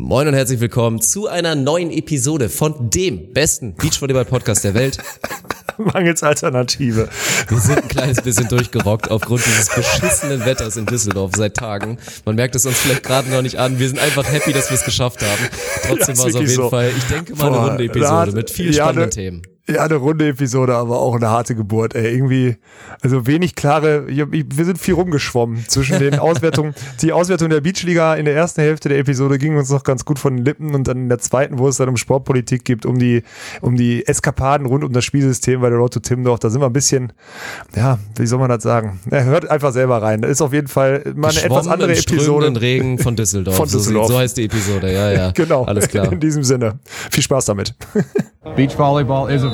Moin und herzlich willkommen zu einer neuen Episode von dem besten Beachvolleyball-Podcast der Welt. Mangels Alternative. Wir sind ein kleines bisschen durchgerockt aufgrund dieses beschissenen Wetters in Düsseldorf seit Tagen. Man merkt es uns vielleicht gerade noch nicht an. Wir sind einfach happy, dass wir es geschafft haben. Trotzdem Ja, war es auf jeden so. Fall, ich denke mal, eine runde Episode hat- mit viel ja, spannenden ne- Themen. Ja, eine runde Episode, aber auch eine harte Geburt, ey. Irgendwie, also wenig klare, wir sind viel rumgeschwommen zwischen den Auswertungen. Die Auswertung der Beachliga in der ersten Hälfte der Episode ging uns noch ganz gut von den Lippen und dann in der zweiten, wo es dann um Sportpolitik geht, um die, um die Eskapaden rund um das Spielsystem bei der Road to Timdorf, da sind wir ein bisschen, ja, wie soll man das sagen? Ja, hört einfach selber rein. Das ist auf jeden Fall mal eine etwas andere im Episode. Regen von Düsseldorf. Von So, Düsseldorf. sieht- so heißt die Episode, ja, ja. Genau. Alles klar. In diesem Sinne. Viel Spaß damit. Beach volleyball is a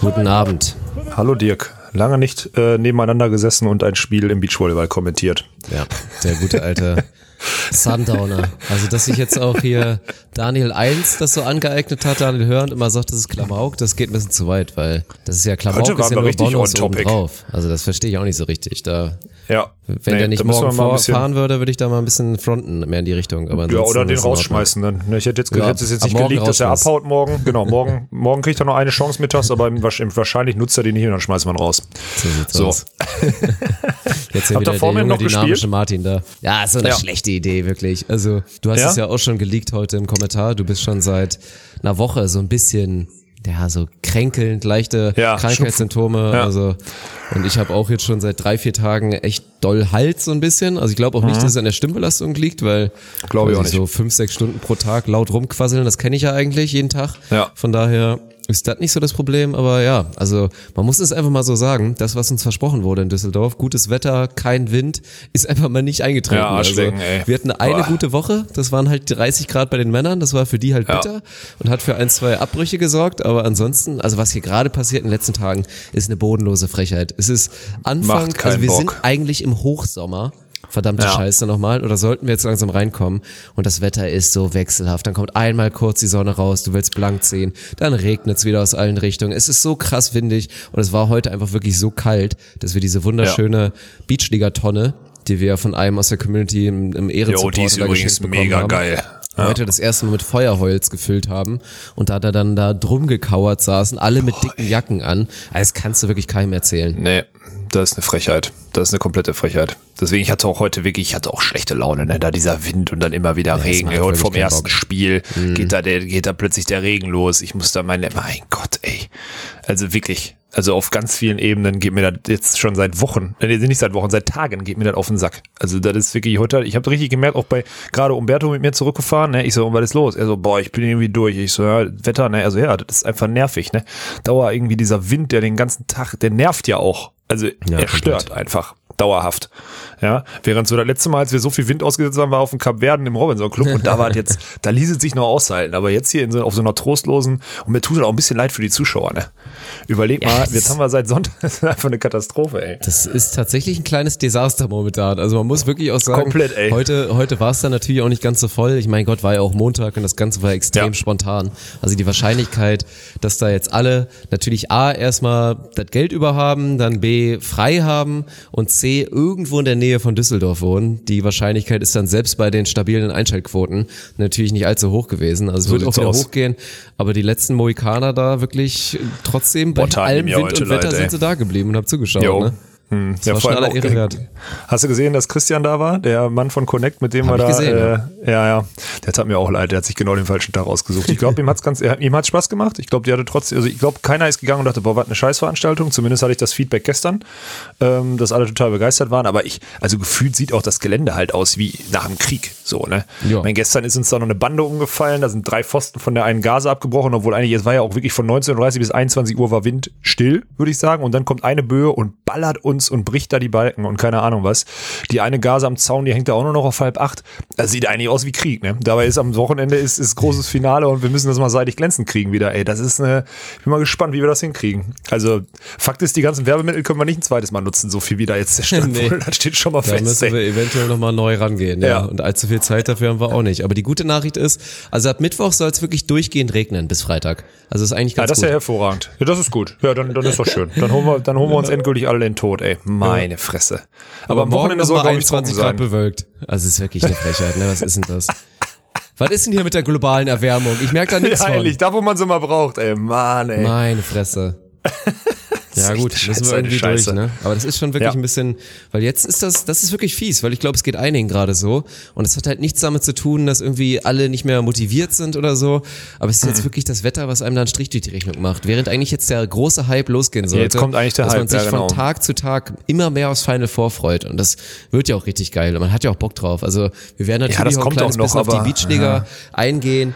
Guten Abend. Hallo Dirk. Lange nicht äh, nebeneinander gesessen und ein Spiel im Beachvolleyball kommentiert. Ja, der gute alte Sundowner. Also, dass sich jetzt auch hier Daniel 1 das so angeeignet hat, Daniel Hörend immer sagt, das ist Klamauk, das geht ein bisschen zu weit, weil das ist ja Klamauk, Heute ist ja nur Bonus drauf. Also, das verstehe ich auch nicht so richtig. Da, Ja. wenn Nee, der nicht morgen vorfahren würde, würde ich da mal ein bisschen fronten, mehr in die Richtung. Aber Ja, oder den rausschmeißen dann. Ne, Ich hätte jetzt, Ja, hätte es jetzt nicht gelegt, dass er abhaut morgen. Genau, morgen, morgen kriegt er noch eine Chance mittags, aber wahrscheinlich nutzt er die nicht und dann schmeißt man raus. So sieht's So. aus. Jetzt ihr wieder vor der mir junge, noch dynamische gespielt? Martin da. Ja, ist so eine Ja. schlechte Idee, wirklich. Also, du hast Ja? es ja auch schon geleakt heute im Kommentar. Du bist schon seit einer Woche so ein bisschen, ja, so kränkelnd, leichte Ja, Krankheitssymptome. Ja. Also, und ich habe auch jetzt schon seit drei, vier Tagen echt doll Hals so ein bisschen. Also ich glaube auch nicht, dass es an der Stimmbelastung liegt, weil Mhm. Glaube ich auch nicht. so fünf, sechs Stunden pro Tag laut rumquasseln, das kenne ich ja eigentlich jeden Tag. Ja. Von daher ist das nicht so das Problem, aber ja, also man muss es einfach mal so sagen, das, was uns versprochen wurde in Düsseldorf, gutes Wetter, kein Wind, ist einfach mal nicht eingetreten. Ja, also, ey. wir hatten eine Boah. gute Woche, das waren halt 30 Grad bei den Männern, das war für die halt Ja. bitter und hat für ein, zwei Abbrüche gesorgt, aber ansonsten, also was hier gerade passiert in den letzten Tagen, ist eine bodenlose Frechheit. Es ist Anfang, also wir Bock. sind eigentlich im Hochsommer. Verdammte Ja. Scheiße nochmal. Oder sollten wir jetzt langsam reinkommen? Und das Wetter ist so wechselhaft. Dann kommt einmal kurz die Sonne raus, du willst blank ziehen. Dann regnet's wieder aus allen Richtungen. Es ist so krass windig. Und es war heute einfach wirklich so kalt, dass wir diese wunderschöne Beachliga-Tonne, die wir von einem aus der Community im, im Jo, Ehrensupport die ist übrigens mega haben, geil. Ja. heute das erste Mal mit Feuerholz gefüllt haben und da da dann da drum gekauert saßen, alle mit dicken Jacken an. Also Das kannst du wirklich keinem erzählen. Nee, das ist eine Frechheit. Das ist eine komplette Frechheit. Deswegen, ich hatte auch heute wirklich, ich hatte auch schlechte Laune, ne? Da dieser Wind und dann immer wieder Regen. macht Ja, und vom ersten Bock. Spiel geht da der, geht da plötzlich der Regen los. Ich muss da meine, mein Gott, ey. Also wirklich. Also auf ganz vielen Ebenen geht mir das jetzt schon seit Wochen, äh, nicht seit Wochen, seit Tagen geht mir das auf den Sack. Also das ist wirklich heute, ich habe richtig gemerkt, auch bei gerade Umberto mit mir zurückgefahren, ne? Ich so, was ist los? Er so, boah, ich bin irgendwie durch. Ich so, ja, Wetter, ne? Also ja, das ist einfach nervig, ne? Dauer irgendwie dieser Wind, der den ganzen Tag, der nervt ja auch. Also Ja, er stört einfach. Dauerhaft. Ja, während so das letzte Mal, als wir so viel Wind ausgesetzt haben, war auf dem Kap Verden im Robinson Club und da war jetzt, da ließ es sich noch aushalten. Aber jetzt hier so, auf so einer trostlosen, und mir tut es auch ein bisschen leid für die Zuschauer, ne? Überleg Ja, mal, jetzt haben wir seit Sonntag, das ist einfach eine Katastrophe, ey. Das ist tatsächlich ein kleines Desaster momentan. Also man muss wirklich auch sagen, Komplett, ey. heute, heute war es dann natürlich auch nicht ganz so voll. Ich meine Gott, war ja auch Montag und das Ganze war extrem Ja. spontan. Also die Wahrscheinlichkeit, dass da jetzt alle natürlich A, erstmal das Geld über haben, dann B, frei haben und C, irgendwo in der Nähe von Düsseldorf wohnen. Die Wahrscheinlichkeit ist dann selbst bei den stabilen Einschaltquoten natürlich nicht allzu hoch gewesen. Also es So wird auch wieder aus. hochgehen. Aber die letzten Mohikaner da wirklich trotzdem bei Boah, allem Wind und Wetter leid, ey. sind sie da geblieben und haben zugeschaut. Jo. Ne? Hm, war schon aller Ehre wert. Hast du gesehen, dass Christian da war? Der Mann von Connect, mit dem Hab wir ich da. gesehen, äh, ja, ja. Der tat mir auch leid. Der hat sich genau den falschen Tag ausgesucht. Ich glaube, ihm hat's ganz, ihm hat's Spaß gemacht. Ich glaube, die hatte trotzdem, also ich glaube, keiner ist gegangen und dachte, boah, was eine Scheißveranstaltung. Zumindest hatte ich das Feedback gestern, ähm, dass alle total begeistert waren. Aber ich, also gefühlt sieht auch das Gelände halt aus wie nach dem Krieg, so, ne? Ja. Ich meine, gestern ist uns da noch eine Bande umgefallen. Da sind drei Pfosten von der einen Gase abgebrochen, obwohl eigentlich, es war ja auch wirklich von 19.30 bis 21 Uhr war Wind still, würde ich sagen. Und dann kommt eine Böe und ballert uns uns und bricht da die Balken und keine Ahnung was. Die eine Gase am Zaun, die hängt da auch nur noch auf halb acht. Das sieht eigentlich aus wie Krieg, ne? Dabei ist am Wochenende ist, ist großes Finale und wir müssen das mal seitig glänzend kriegen wieder, ey. Das ist eine, ich bin mal gespannt, wie wir das hinkriegen. Also, Fakt ist, die ganzen Werbemittel können wir nicht ein zweites Mal nutzen, so viel wie da jetzt zerstört Nee. wurde. Das steht schon mal Da fest. müssen wir ey. eventuell nochmal neu rangehen. Ja. Ja. Und allzu viel Zeit dafür haben wir auch nicht. Aber die gute Nachricht ist, also ab Mittwoch soll es wirklich durchgehend regnen bis Freitag. Also ist eigentlich Ja, ganz das ist gut. ja hervorragend. Ja, das ist gut. Ja, dann, dann ist doch schön. Dann holen wir, dann holen wir uns endgültig alle in den Tod, ey. Meine Fresse. Aber, am Wochenende soll, glaube mal ich, trocken 21 Grad sein. bewölkt. Also es ist wirklich eine Frechheit, ne? Was ist denn das? Was ist denn hier mit der globalen Erwärmung? Ich merke da nichts Ja, von. ehrlich, da wo man sie mal braucht, ey. Mann, ey. Meine Fresse. Ja gut, müssen Scheiße, wir irgendwie durch, ne? Aber das ist schon wirklich Ja. ein bisschen, weil jetzt ist das, das ist wirklich fies, weil ich glaube, es geht einigen gerade so und es hat halt nichts damit zu tun, dass irgendwie alle nicht mehr motiviert sind oder so, aber es ist Mhm. jetzt wirklich das Wetter, was einem da einen Strich durch die Rechnung macht, während eigentlich jetzt der große Hype losgehen sollte. jetzt kommt eigentlich der dass man Hype, sich ja, genau. von Tag zu Tag immer mehr aufs Final vorfreut und das wird ja auch richtig geil und man hat ja auch Bock drauf. Also wir werden natürlich das auch ein kommt kleines auch noch, bisschen auf die aber- Beachliga eingehen.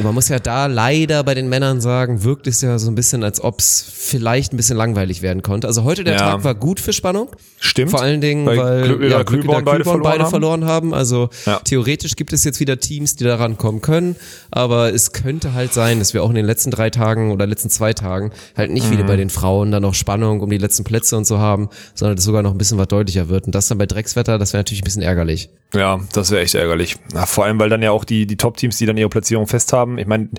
Und man muss ja da leider bei den Männern sagen, wirkt es ja so ein bisschen, als ob es vielleicht ein bisschen langweilig werden konnte. Also heute der Ja. Tag war gut für Spannung. Stimmt. Vor allen Dingen, Weil weil Glück- ja, Glück Kühlborn beide verloren haben. verloren haben. Also Ja. theoretisch gibt es jetzt wieder Teams, die daran kommen können. Aber es könnte halt sein, dass wir auch in den letzten drei Tagen oder letzten zwei Tagen halt nicht Mhm. wie bei den Frauen dann noch Spannung um die letzten Plätze und so haben, sondern dass sogar noch ein bisschen was deutlicher wird. Und das dann bei Dreckswetter, das wäre natürlich ein bisschen ärgerlich. Ja, das wäre echt ärgerlich. Na, vor allem, weil dann ja auch die, die Top-Teams, die dann ihre Platzierung fest haben. Ich meine,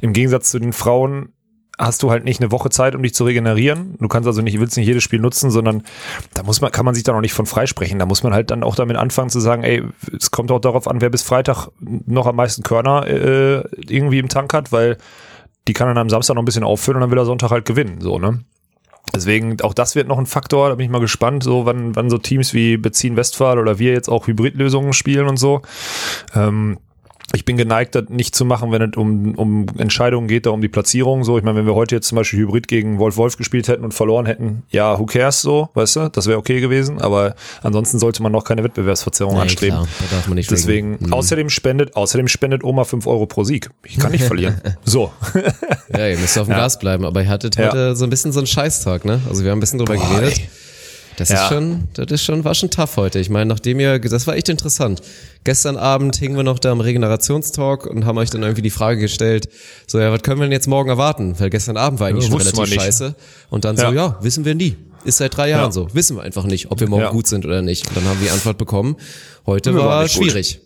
im Gegensatz zu den Frauen hast du halt nicht eine Woche Zeit, um dich zu regenerieren. Du kannst also nicht, willst nicht jedes Spiel nutzen, sondern da muss man, kann man sich da noch nicht von freisprechen. Da muss man halt dann auch damit anfangen zu sagen, ey, es kommt auch darauf an, wer bis Freitag noch am meisten Körner äh, irgendwie im Tank hat, weil die kann dann am Samstag noch ein bisschen auffüllen und dann will er Sonntag halt gewinnen, so, ne? Deswegen, auch das wird noch ein Faktor, da bin ich mal gespannt, so wann, wann so Teams wie Bezin Westphal oder wir jetzt auch Hybridlösungen spielen und so. Ähm, ich bin geneigt, das nicht zu machen, wenn es um, um Entscheidungen geht, da um die Platzierung. So, ich meine, wenn wir heute jetzt zum Beispiel Hybrid gegen Wolf Wolf gespielt hätten und verloren hätten, ja, who cares so, weißt du, das wäre okay gewesen. Aber ansonsten sollte man noch keine Wettbewerbsverzerrung Nee, anstreben. klar, da darf man nicht Deswegen, regen. Mhm. außerdem spendet, außerdem spendet Oma 5 Euro pro Sieg. Ich kann nicht verlieren. So. Ja, ihr müsst auf dem Ja. Gas bleiben, aber ihr hattet Ja. heute so ein bisschen so einen Scheißtag, ne? Also wir haben ein bisschen drüber Boah, geredet. ey. Das Ja. ist schon, das ist schon, war schon tough heute. Ich meine, nachdem ihr, das war echt interessant. Gestern Abend hingen wir noch da im Regenerationstalk und haben euch dann irgendwie die Frage gestellt, so, ja, was können wir denn jetzt morgen erwarten? Weil gestern Abend war eigentlich Ja, schon relativ scheiße. Und dann so, Ja. ja, wissen wir nie. Ist seit drei Jahren Ja. so. Wissen wir einfach nicht, ob wir morgen Ja. gut sind oder nicht. Und dann haben wir die Antwort bekommen. Heute Wir war nicht gut. schwierig.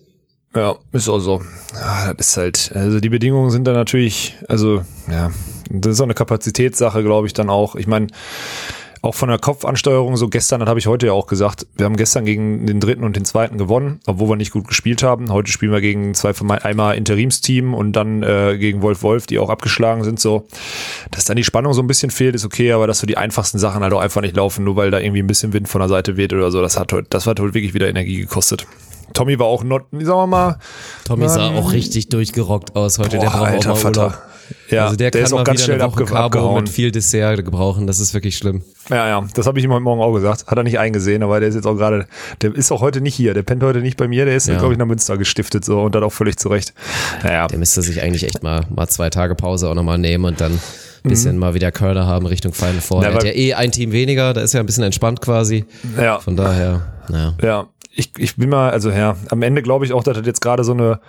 Ja, ist auch so. Ja, das ist halt, also die Bedingungen sind da natürlich, also, ja, das ist auch eine Kapazitätssache, glaube ich, dann auch. Ich meine, auch von der Kopfansteuerung, so gestern, das habe ich heute ja auch gesagt, wir haben gestern gegen den dritten und den zweiten gewonnen, obwohl wir nicht gut gespielt haben. Heute spielen wir gegen zwei von einmal Interimsteam und dann äh, gegen Wolf Wolf, die auch abgeschlagen sind. So, dass dann die Spannung so ein bisschen fehlt, ist okay, aber dass so die einfachsten Sachen halt auch einfach nicht laufen, nur weil da irgendwie ein bisschen Wind von der Seite weht oder so, das hat heute, das hat heute wirklich wieder Energie gekostet. Tommy war auch not, sagen wir mal, Tommy sah Ähm, auch richtig durchgerockt aus heute. der Boah, braucht alter auch mal Vater. Ja, also der, der kann ist auch ganz schnell eine Woche Carbo abgehauen. mit viel Dessert gebrauchen. Das ist wirklich schlimm. Ja, ja, das habe ich ihm heute Morgen auch gesagt. Hat er nicht eingesehen, aber der ist jetzt auch gerade, der ist auch heute nicht hier. Der pennt heute nicht bei mir, der ist, Ja. glaube ich, nach Münster gestiftet so und dann auch völlig zurecht. Naja, Der müsste sich eigentlich echt mal, mal zwei Tage Pause auch nochmal nehmen und dann ein Mhm. bisschen mal wieder Curler haben Richtung Final Four. Ja, er hat ja eh ein Team weniger, da ist ja ein bisschen entspannt quasi. ja, Von daher, naja. ja. Ich, ich bin mal, also ja, am Ende glaube ich auch, dass das jetzt gerade so eine,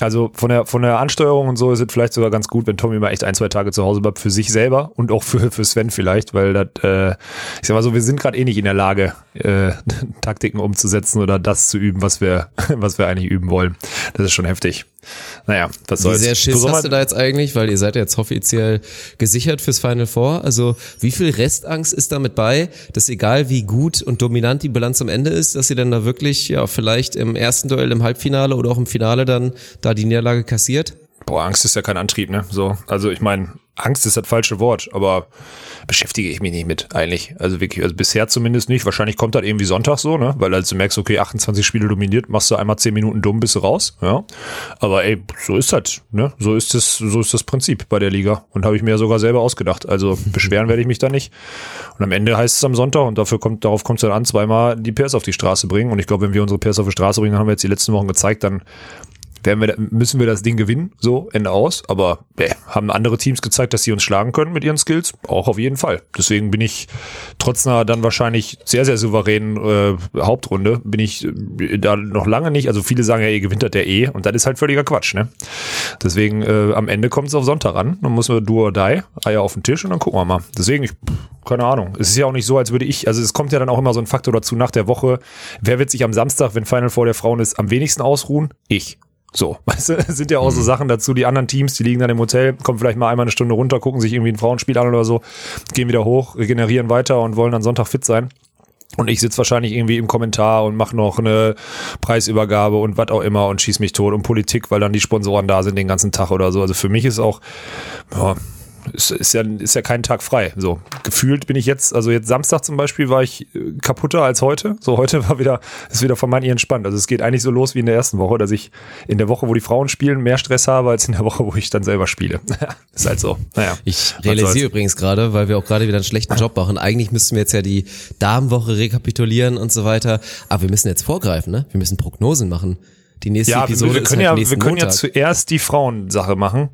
also von der, von der Ansteuerung und so ist es vielleicht sogar ganz gut, wenn Tommy mal echt ein, zwei Tage zu Hause bleibt für sich selber und auch für, für Sven vielleicht, weil das, äh, ich sag mal so, wir sind gerade eh nicht in der Lage, äh, Taktiken umzusetzen oder das zu üben, was wir, was wir eigentlich üben wollen. Das ist schon heftig. Naja, was Wie soll's. sehr Schiss So hast du da jetzt eigentlich, weil ihr seid ja jetzt offiziell gesichert fürs Final Four. Also wie viel Restangst ist damit bei, dass egal wie gut und dominant die Bilanz am Ende ist, dass ihr dann da wirklich ja vielleicht im ersten Duell im Halbfinale oder auch im Finale dann da die Niederlage kassiert? Boah, Angst ist ja kein Antrieb, ne? So, also ich meine, Angst ist das falsche Wort, aber beschäftige ich mich nicht mit eigentlich. Also wirklich, also bisher zumindest nicht. Wahrscheinlich kommt das irgendwie Sonntag so, ne? Weil als du merkst, okay, 28 Spiele dominiert, machst du einmal 10 Minuten dumm, bist du raus, ja. Aber ey, so ist das, ne? So ist das, so ist das Prinzip bei der Liga. Und habe ich mir ja sogar selber ausgedacht. Also beschweren werde ich mich da nicht. Und am Ende heißt es am Sonntag, und dafür kommt, darauf kommt es dann an, zweimal die Pairs auf die Straße bringen. Und ich glaube, wenn wir unsere Pairs auf die Straße bringen, dann haben wir jetzt die letzten Wochen gezeigt, dann werden wir, müssen wir das Ding gewinnen, so, Ende aus. Aber äh, haben andere Teams gezeigt, dass sie uns schlagen können mit ihren Skills? Auch auf jeden Fall. Deswegen bin ich trotz einer dann wahrscheinlich sehr, sehr souveränen äh, Hauptrunde, bin ich äh, da noch lange nicht. Also viele sagen ja, ihr gewinnt das der eh und das ist halt völliger Quatsch, ne? Deswegen äh, am Ende kommt es auf Sonntag an. Dann muss man do or die, Eier auf den Tisch und dann gucken wir mal. Deswegen, ich, keine Ahnung. Es ist ja auch nicht so, als würde ich, also es kommt ja dann auch immer so ein Faktor dazu nach der Woche. Wer wird sich am Samstag, wenn Final Four der Frauen ist, am wenigsten ausruhen? Ich. So, weißt du, sind ja auch so Sachen dazu, die anderen Teams, die liegen dann im Hotel, kommen vielleicht mal einmal eine Stunde runter, gucken sich irgendwie ein Frauenspiel an oder so, gehen wieder hoch, regenerieren weiter und wollen dann Sonntag fit sein. Und ich sitze wahrscheinlich irgendwie im Kommentar und mache noch eine Preisübergabe und was auch immer und schieß mich tot und Politik, weil dann die Sponsoren da sind den ganzen Tag oder so. Also für mich ist auch, ja, ist, ist, ja, ist ja kein Tag frei. So gefühlt bin ich jetzt, also jetzt Samstag zum Beispiel war ich äh, kaputter als heute. So heute war wieder, ist wieder vermeintlich entspannt. Also es geht eigentlich so los wie in der ersten Woche, dass ich in der Woche, wo die Frauen spielen, mehr Stress habe als in der Woche, wo ich dann selber spiele. ist halt so. Naja. Ich realisiere übrigens gerade, weil wir auch gerade wieder einen schlechten Job machen. Eigentlich müssten wir jetzt ja die Damenwoche rekapitulieren und so weiter. Aber wir müssen jetzt vorgreifen, ne? Wir müssen Prognosen machen. Die nächste ja, Episode wir, wir können ist halt ja, wir können Montag. ja zuerst die Frauensache machen.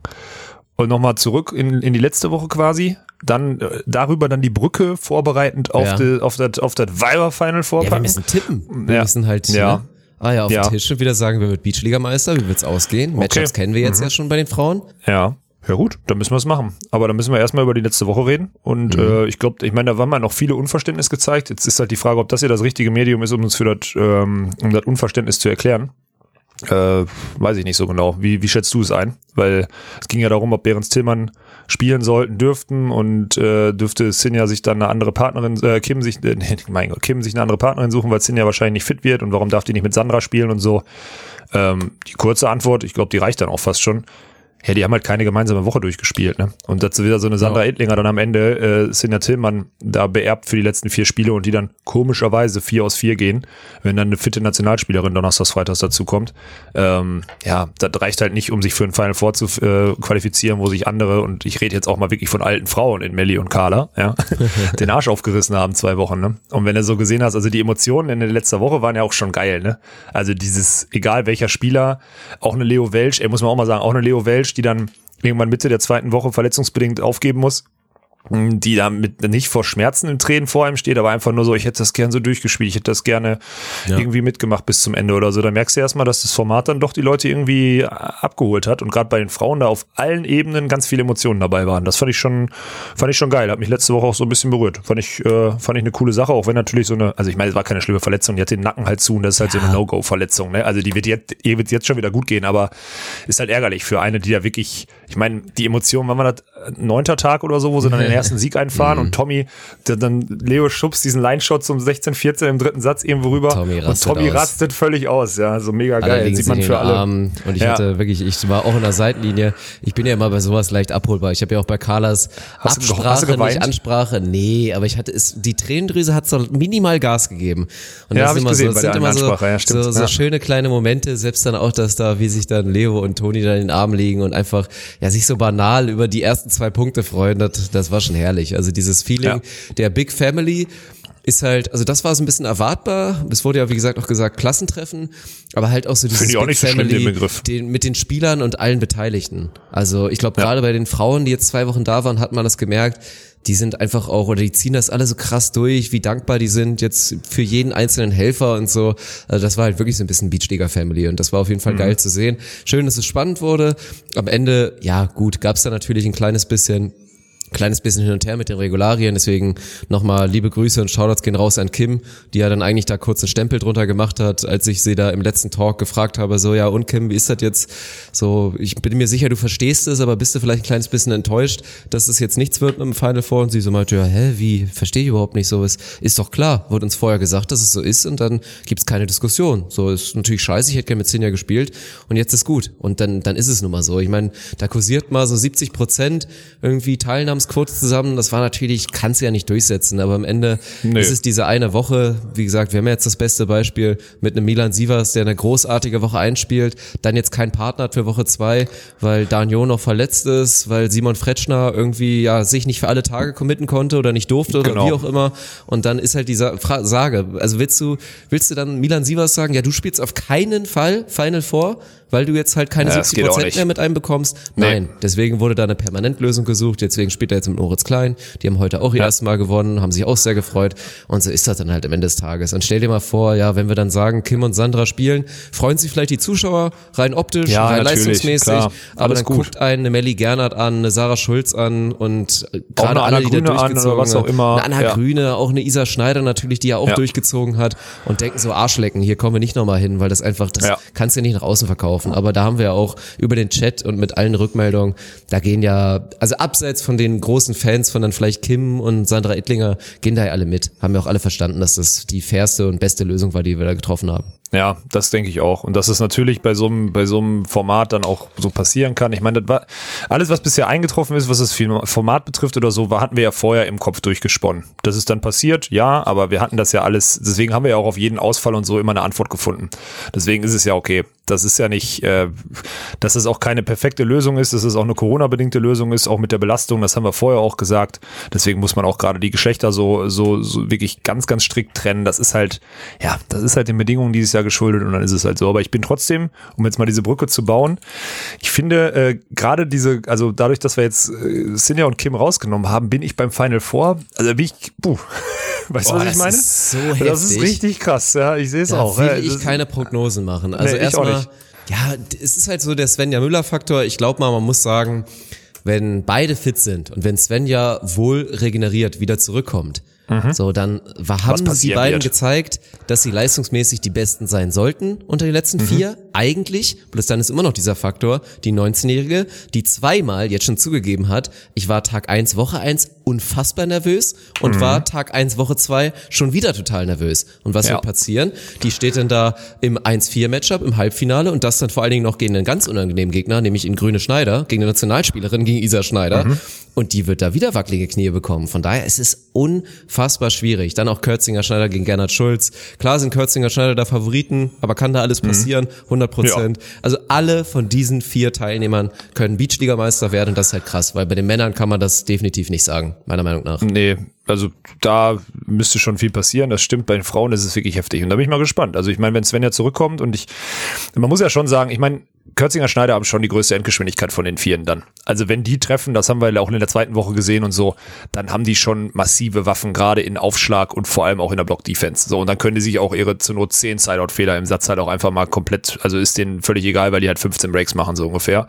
Nochmal zurück in, in die letzte Woche quasi. Dann äh, darüber dann die Brücke vorbereitend auf Ja. die, auf das auf das Weiber Final ja, wir vorpacken. müssen tippen. Wir Ja. müssen halt Ja. Ne? Ah ja, auf Ja. den Tisch wieder sagen, wer wird Beachligameister, wie wird's ausgehen? Matchups kennen wir jetzt Mhm. ja schon bei den Frauen. Ja. Ja gut, dann müssen wir es machen. Aber dann müssen wir erstmal über die letzte Woche reden. Und Mhm. äh, ich glaube, ich meine, da waren mal noch viele Unverständnis gezeigt. Jetzt ist halt die Frage, ob das hier das richtige Medium ist, um uns für das, ähm, um das Unverständnis zu erklären. Äh, weiß ich nicht so genau. Wie, wie schätzt du es ein? Weil es ging ja darum, ob Behrens Tillmann spielen sollten, dürften und äh, dürfte Sinja sich dann eine andere Partnerin, äh, Kim sich, äh, mein Gott, Kim sich eine andere Partnerin suchen, weil Sinja wahrscheinlich nicht fit wird und warum darf die nicht mit Sandra spielen und so. Ähm, die kurze Antwort, ich glaube, die reicht dann auch fast schon. Ja, die haben halt keine gemeinsame Woche durchgespielt, ne? Und dazu wieder so eine Sandra Edlinger dann am Ende äh, Sinja Tillmann da beerbt für die letzten vier Spiele und die dann komischerweise vier aus vier gehen, wenn dann eine fitte Nationalspielerin donnerstags, freitags dazu kommt. Ähm, ja, das reicht halt nicht, um sich für ein Final Four zu äh, qualifizieren, wo sich andere, und ich rede jetzt auch mal wirklich von alten Frauen in Melli und Carla, ja, den Arsch aufgerissen haben zwei Wochen, ne? Und wenn du so gesehen hast, also die Emotionen in der letzten Woche waren ja auch schon geil, ne? Also dieses, egal welcher Spieler, auch eine Leo Welsch, ey, muss man auch mal sagen, auch eine Leo Welsch, die dann irgendwann Mitte der zweiten Woche verletzungsbedingt aufgeben muss, die da mit nicht vor Schmerzen in Tränen vor ihm steht, aber einfach nur so, ich hätte das gern so durchgespielt, ich hätte das gerne irgendwie mitgemacht bis zum Ende oder so. Da merkst du erstmal, dass das Format dann doch die Leute irgendwie abgeholt hat und gerade bei den Frauen da auf allen Ebenen ganz viele Emotionen dabei waren. Das fand ich schon, fand ich schon geil. Hat mich letzte Woche auch so ein bisschen berührt. Fand ich, äh, fand ich eine coole Sache, auch wenn natürlich so eine, also ich meine, es war keine schlimme Verletzung, die hat den Nacken halt zu und das ist halt so eine No-Go-Verletzung, ne? Also die wird jetzt, ihr wird jetzt schon wieder gut gehen, aber ist halt ärgerlich für eine, die da wirklich, ich meine, die Emotionen, wann war das, neunter Tag oder so, wo sie dann den ersten Sieg einfahren und Tommy, der dann Leo schubst diesen Line-Shot zum 16-14 im dritten Satz irgendwo rüber Tommy und rastet Tommy aus. rastet völlig aus, ja, so mega Alle geil, legen sieht man für alle. Arm und ich Ja. hatte wirklich, ich war auch in der Seitenlinie. Ich bin ja immer bei sowas leicht abholbar. Ich habe ja auch bei Carlas Hast du du Absprache, geweint? nicht Ansprache. Nee, aber ich hatte es, die Tränendrüse hat so minimal Gas gegeben. Und Ja, das ist immer gesehen so, der sind immer so, ja, so, so schöne kleine Momente, selbst dann auch, dass da, wie sich dann Leo und Toni dann in den Arm liegen und einfach, ja, sich so banal über die ersten zwei Punkte freuen, das, das war schon herrlich. Also dieses Feeling Ja. der Big Family, ist halt, also das war so ein bisschen erwartbar. Es wurde ja, wie gesagt, auch gesagt, Klassentreffen, aber halt auch so dieses Big so schlimm, Family den Begriff. den, mit den Spielern und allen Beteiligten. Also ich glaube, gerade bei den Frauen, die jetzt zwei Wochen da waren, hat man das gemerkt, die sind einfach auch, oder die ziehen das alle so krass durch, wie dankbar die sind jetzt für jeden einzelnen Helfer und so. Also das war halt wirklich so ein bisschen Beachliga-Family und das war auf jeden Mhm. Fall geil zu sehen. Schön, dass es spannend wurde. Am Ende, ja gut, gab es da natürlich ein kleines bisschen kleines bisschen hin und her mit den Regularien, deswegen nochmal liebe Grüße und Shoutouts gehen raus an Kim, die ja dann eigentlich da kurz einen Stempel drunter gemacht hat, als ich sie da im letzten Talk gefragt habe, so ja und Kim, wie ist das jetzt? So, ich bin mir sicher, du verstehst es, aber bist du vielleicht ein kleines bisschen enttäuscht, dass es jetzt nichts wird mit dem Final Four? Und sie so meinte, ja, hä, wie, verstehe ich überhaupt nicht so, ist, doch klar, wurde uns vorher gesagt, dass es so ist und dann gibt's keine Diskussion. So, ist natürlich scheiße, ich hätte gerne mit Sinja gespielt und jetzt ist gut und dann, dann ist es nun mal so. Ich meine, da kursiert mal so 70 Prozent irgendwie Einkommensquote zusammen. Das war natürlich, kannst du ja nicht durchsetzen, aber am Ende Nee. ist es diese eine Woche. Wie gesagt, wir haben jetzt das beste Beispiel mit einem Milan Sivas, der eine großartige Woche einspielt, dann jetzt keinen Partner hat für Woche zwei, weil Daniel noch verletzt ist, weil Simon Fretschner irgendwie ja sich nicht für alle Tage committen konnte oder nicht durfte oder Genau. wie auch immer. Und dann ist halt dieser Fra Sage. Also willst du, willst du dann Milan Sivas sagen, ja, du spielst auf keinen Fall Final Four, weil du jetzt halt keine Ja, das 70 geht auch Prozent nicht. mehr mit einbekommst? Nee. Nein. Deswegen wurde da eine Permanentlösung gesucht. Deswegen spielt er jetzt mit Moritz Klein. Die haben heute auch ihr erstes Mal gewonnen, haben sich auch sehr gefreut. Und so ist das dann halt am Ende des Tages. Und stell dir mal vor, ja, wenn wir dann sagen, Kim und Sandra spielen, freuen sich vielleicht die Zuschauer rein optisch, Ja, rein leistungsmäßig. klar. Aber Alles dann gut. guckt einen eine Melly Gernert an, eine Sarah Schulz an und äh, gerade alle, Anna die da Grüne an oder durchgezogen was auch haben. immer. Eine Anna Ja. Grüne, auch eine Isa Schneider natürlich, die ja auch Ja. durchgezogen hat und denken so Arschlecken, hier kommen wir nicht nochmal hin, weil das einfach, das Ja. kannst du ja nicht nach außen verkaufen. Aber da haben wir ja auch über den Chat und mit allen Rückmeldungen, da gehen ja, also abseits von den großen Fans von dann vielleicht Kim und Sandra Ittlinger, gehen da ja alle mit. Haben ja auch alle verstanden, dass das die fairste und beste Lösung war, die wir da getroffen haben. Ja, das denke ich auch. Und dass es natürlich bei so einem, bei so einem Format dann auch so passieren kann. Ich meine, das war alles, was bisher eingetroffen ist, was das Format betrifft oder so, hatten wir ja vorher im Kopf durchgesponnen. Das ist dann passiert, ja, aber wir hatten das ja alles, deswegen haben wir ja auch auf jeden Ausfall und so immer eine Antwort gefunden. Deswegen ist es ja okay. Das ist ja nicht, äh, dass es auch keine perfekte Lösung ist, dass es auch eine Corona-bedingte Lösung ist, auch mit der Belastung, das haben wir vorher auch gesagt. Deswegen muss man auch gerade die Geschlechter so, so, so wirklich ganz, ganz strikt trennen. Das ist halt, ja, das ist halt den Bedingungen dieses Jahr geschuldet und dann ist es halt so. Aber ich bin trotzdem, um jetzt mal diese Brücke zu bauen, ich finde, äh, gerade diese, also dadurch, dass wir jetzt äh, Sinja und Kim rausgenommen haben, bin ich beim Final Four, also bin ich, puh, weißt du, was ich meine? ist so Das ist heftig. richtig krass, ja, ich sehe es auch. will ja. ich keine Prognosen machen. Also Nee, erstmal, ja, es ist halt so der Svenja Müller-Faktor. Ich glaube mal, man muss sagen, wenn beide fit sind und wenn Svenja wohl regeneriert wieder zurückkommt, so dann war, haben Mhm. passieren beiden wird. gezeigt, dass sie leistungsmäßig die Besten sein sollten unter den letzten Mhm. vier. Eigentlich, bloß dann ist immer noch dieser Faktor, die 19-Jährige, die zweimal jetzt schon zugegeben hat, ich war Tag eins Woche eins unfassbar nervös Mhm. und war Tag eins Woche zwei schon wieder total nervös. Und was Ja. wird passieren? Die steht dann da im 1-4-Matchup im Halbfinale und das dann vor allen Dingen noch gegen einen ganz unangenehmen Gegner, nämlich in Grüne Schneider, gegen eine Nationalspielerin, gegen Isa Schneider. Mhm. Und die wird da wieder wackelige Knie bekommen. Von daher ist es unfassbar schwierig. Dann auch Kürzinger Schneider gegen Gernot Schulz. Klar sind Kürzinger Schneider da Favoriten, aber kann da alles passieren? 100 Prozent. Also alle von diesen vier Teilnehmern können Beachligameister werden und das ist halt krass, weil bei den Männern kann man das definitiv nicht sagen, meiner Meinung nach. Nee, also da müsste schon viel passieren. Das stimmt, bei den Frauen ist es wirklich heftig. Und da bin ich mal gespannt. Also ich meine, wenn Svenja zurückkommt und ich, man muss ja schon sagen, ich meine, Kürzinger Schneider haben schon die größte Endgeschwindigkeit von den Vieren dann. Also wenn die treffen, das haben wir auch in der zweiten Woche gesehen und so, dann haben die schon massive Waffen, gerade in Aufschlag und vor allem auch in der Block-Defense. So, und dann können die sich auch ihre zur Not 10 Sideout-Fehler im Satz halt auch einfach mal komplett, also ist denen völlig egal, weil die halt 15 Breaks machen, so ungefähr.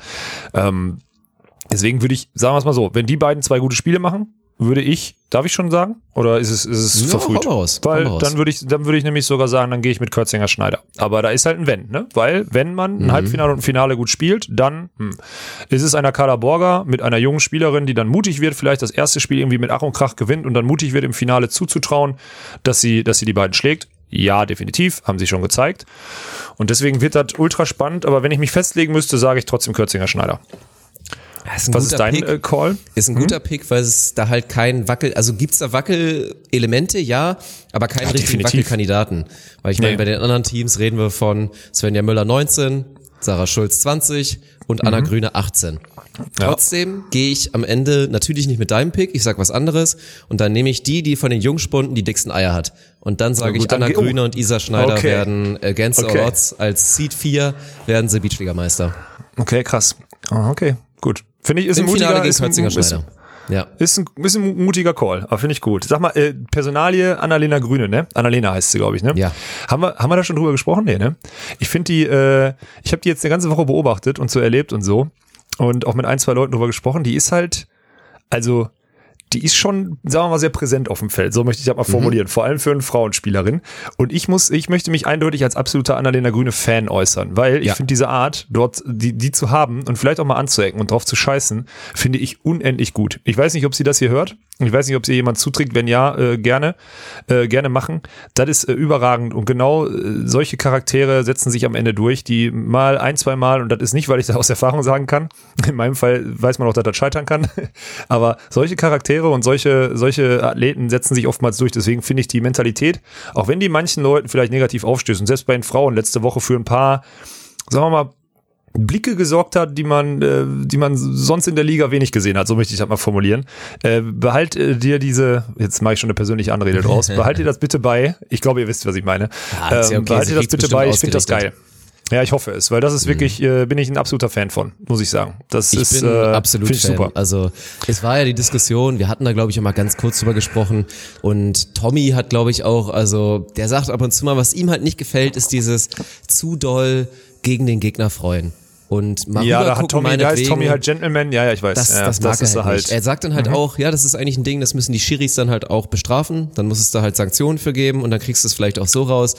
Ähm, Deswegen würde ich, sagen wir es mal so, wenn die beiden zwei gute Spiele machen, würde ich, darf ich schon sagen? Oder ist es, ist es Ja, verfrüht? raus, Weil raus. dann würde ich, dann würde ich nämlich sogar sagen, dann gehe ich mit Kürzinger Schneider. Aber da ist halt ein Wenn, ne? Weil, wenn man Mhm. ein Halbfinale und ein Finale gut spielt, dann hm, ist es einer Carla Borger mit einer jungen Spielerin, die dann mutig wird, vielleicht das erste Spiel irgendwie mit Ach und Krach gewinnt und dann mutig wird, im Finale zuzutrauen, dass sie, dass sie die beiden schlägt. Ja, definitiv, haben sie schon gezeigt. Und deswegen wird das ultra spannend, aber wenn ich mich festlegen müsste, sage ich trotzdem Kürzinger Schneider. Ist Was ist dein Pick. äh, Call? Ist ein guter Pick, weil es da halt kein Wackel, also gibt's da Wackelelemente, ja, aber keine Ja, richtigen definitiv. Wackelkandidaten. Weil ich meine, Nee. bei den anderen Teams reden wir von Svenja Müller 19, Sarah Schulz 20 und Anna Grüne 18. Trotzdem gehe ich am Ende natürlich nicht mit deinem Pick, ich sag was anderes und dann nehme ich die, die von den Jungspunden die dicksten Eier hat. Und dann sage gut, ich, Anna. Grüne und Isa Schneider Okay. werden against Okay. all odds als Seed 4 werden sie Beachligameister. Okay, krass. Ah, okay, gut. Finde ich, ist Im ein mutiger, Finale gegen ist ein, ist. Ja. ist ein, ist ein mutiger Call, aber finde ich gut. Sag mal, äh, Personalie Annalena Grüne, ne? Annalena heißt sie, glaube ich, ne? Ja. Haben wir, haben wir da schon drüber gesprochen? Nee, ne? Ich finde die, äh, ich habe die jetzt eine ganze Woche beobachtet und so erlebt und so und auch mit ein, zwei Leuten drüber gesprochen. Die ist halt, also, die ist schon, sagen wir mal, sehr präsent auf dem Feld. So möchte ich das mal formulieren. Vor allem für eine Frauenspielerin. Und ich muss, ich möchte mich eindeutig als absoluter Annalena Grüne Fan äußern, weil ich Ja. finde diese Art, dort die, die zu haben und vielleicht auch mal anzuecken und drauf zu scheißen, finde ich unendlich gut. Ich weiß nicht, ob sie das hier hört. Ich weiß nicht, ob sie jemand zuträgt. Wenn ja, äh, gerne, äh, gerne machen. Das ist äh, überragend. Und genau äh, solche Charaktere setzen sich am Ende durch, die mal ein, zwei Mal, und das ist nicht, weil ich das aus Erfahrung sagen kann. In meinem Fall weiß man auch, dass das scheitern kann. Aber solche Charaktere und solche, solche Athleten setzen sich oftmals durch. Deswegen finde ich die Mentalität, auch wenn die manchen Leuten vielleicht negativ aufstößen, selbst bei den Frauen letzte Woche für ein paar, sagen wir mal, Blicke gesorgt hat, die man, äh, die man sonst in der Liga wenig gesehen hat, so möchte ich das mal formulieren. Äh, behalt äh, dir diese, jetzt mache ich schon eine persönliche Anrede draus, behalt dir das bitte bei. Ich glaube, ihr wisst, was ich meine. Ja, ist ja okay, behalt dir das bitte bei, ich finde das geil. Ja, ich hoffe es, weil das ist wirklich, äh, bin ich ein absoluter Fan von, muss ich sagen. Das Ich ist bin äh, absolut ich Fan. super. Also es war ja die Diskussion, wir hatten da glaube ich auch mal ganz kurz drüber gesprochen und Tommy hat glaube ich auch, also der sagt ab und zu mal, was ihm halt nicht gefällt, ist dieses zu doll gegen den Gegner freuen. Und mal Ja, da hat Tommy, da ist. Tommy halt Gentleman, ja, ja, ich weiß. Das, ja, das mag ist er halt, nicht. Er sagt dann halt Mhm. auch, ja, das ist eigentlich ein Ding, das müssen die Schiris dann halt auch bestrafen. Dann muss es da halt Sanktionen für geben und dann kriegst du es vielleicht auch so raus.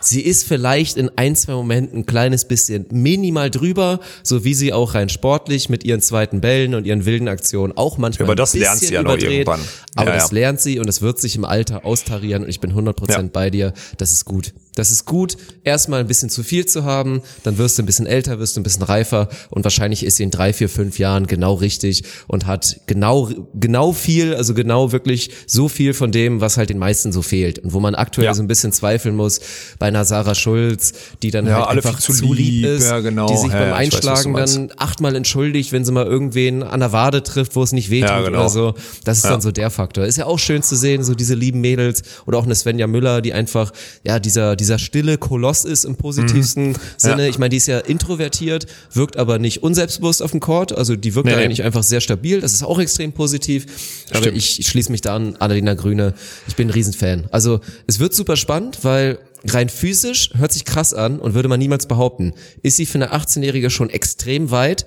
Sie ist vielleicht in ein, zwei Momenten ein kleines bisschen minimal drüber, so wie sie auch rein sportlich mit ihren zweiten Bällen und ihren wilden Aktionen auch manchmal Aber das ein bisschen lernt sie ja noch irgendwann. Aber Ja, das ja. lernt sie und das wird sich im Alter austarieren und ich bin 100% Ja. bei dir. Das ist gut. Das ist gut, erstmal ein bisschen zu viel zu haben, dann wirst du ein bisschen älter, wirst du ein bisschen reifer und wahrscheinlich ist sie in drei, vier, fünf Jahren genau richtig und hat genau, genau viel, also genau wirklich so viel von dem, was halt den meisten so fehlt und wo man aktuell Ja. so ein bisschen zweifeln muss bei einer Sarah Schulz, die dann Ja, halt einfach zu lieb lieb, ist, ja, genau. die sich beim weiß, Einschlagen meinst. dann achtmal entschuldigt, wenn sie mal irgendwen an der Wade trifft, wo es nicht wehtut Ja, genau. oder so. Das ist dann so der Faktor. Ist ja auch schön zu sehen, so diese lieben Mädels oder auch eine Svenja Müller, die einfach, ja, dieser, dieser stille Koloss ist im positivsten Sinne. Ich meine, die ist ja introvertiert, wirkt aber nicht unselbstbewusst auf dem Court. Also die wirkt Nee, da nee. eigentlich einfach sehr stabil. Das ist auch extrem positiv. Aber Stimmt. ich, ich schließe mich da an, Annalena Grüne. Ich bin ein Riesenfan. Also es wird super spannend, weil rein physisch hört sich krass an und würde man niemals behaupten. Ist sie für eine 18-Jährige schon extrem weit?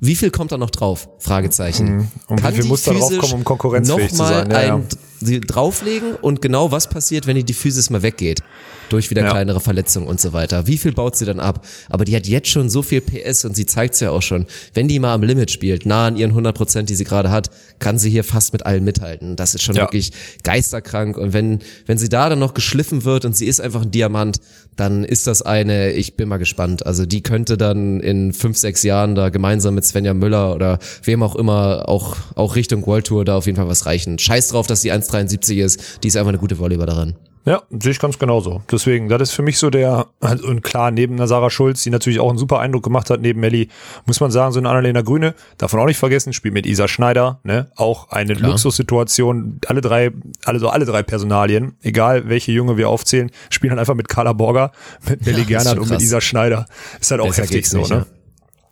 Wie viel kommt da noch drauf? Fragezeichen. Mhm. Und wie viel muss da drauf kommen, um konkurrenzfähig zu sein? Ja, ja. Sie drauflegen und genau was passiert, wenn die Physis mal weggeht. Durch wieder Ja. kleinere Verletzungen und so weiter. Wie viel baut sie dann ab? Aber die hat jetzt schon so viel PS und sie zeigt's ja auch schon. Wenn die mal am Limit spielt, nah an ihren 100 Prozent, die sie gerade hat, kann sie hier fast mit allen mithalten. Das ist schon Ja. wirklich geisterkrank. Und wenn, wenn sie da dann noch geschliffen wird und sie ist einfach ein Diamant, dann ist das eine, ich bin mal gespannt. Also die könnte dann in fünf, sechs Jahren da gemeinsam mit Svenja Müller oder wem auch immer auch, auch Richtung World Tour da auf jeden Fall was reichen. Scheiß drauf, dass die 1,73 ist. Die ist einfach eine gute Volleyballerin. Ja, sehe ich ganz genauso. Deswegen, das ist für mich so der, also, und klar, neben einer Sarah Schulz, die natürlich auch einen super Eindruck gemacht hat, neben Melli, muss man sagen, so eine Annalena Grüne, davon auch nicht vergessen, spielt mit Isa Schneider, ne, auch eine Klar. Luxussituation, alle drei, also alle drei Personalien, egal welche Junge wir aufzählen, spielen halt einfach mit Carla Borger, mit Melli ist Gernert und mit. Isa Schneider. Ist halt auch Besser heftig so, nicht, ne? ja.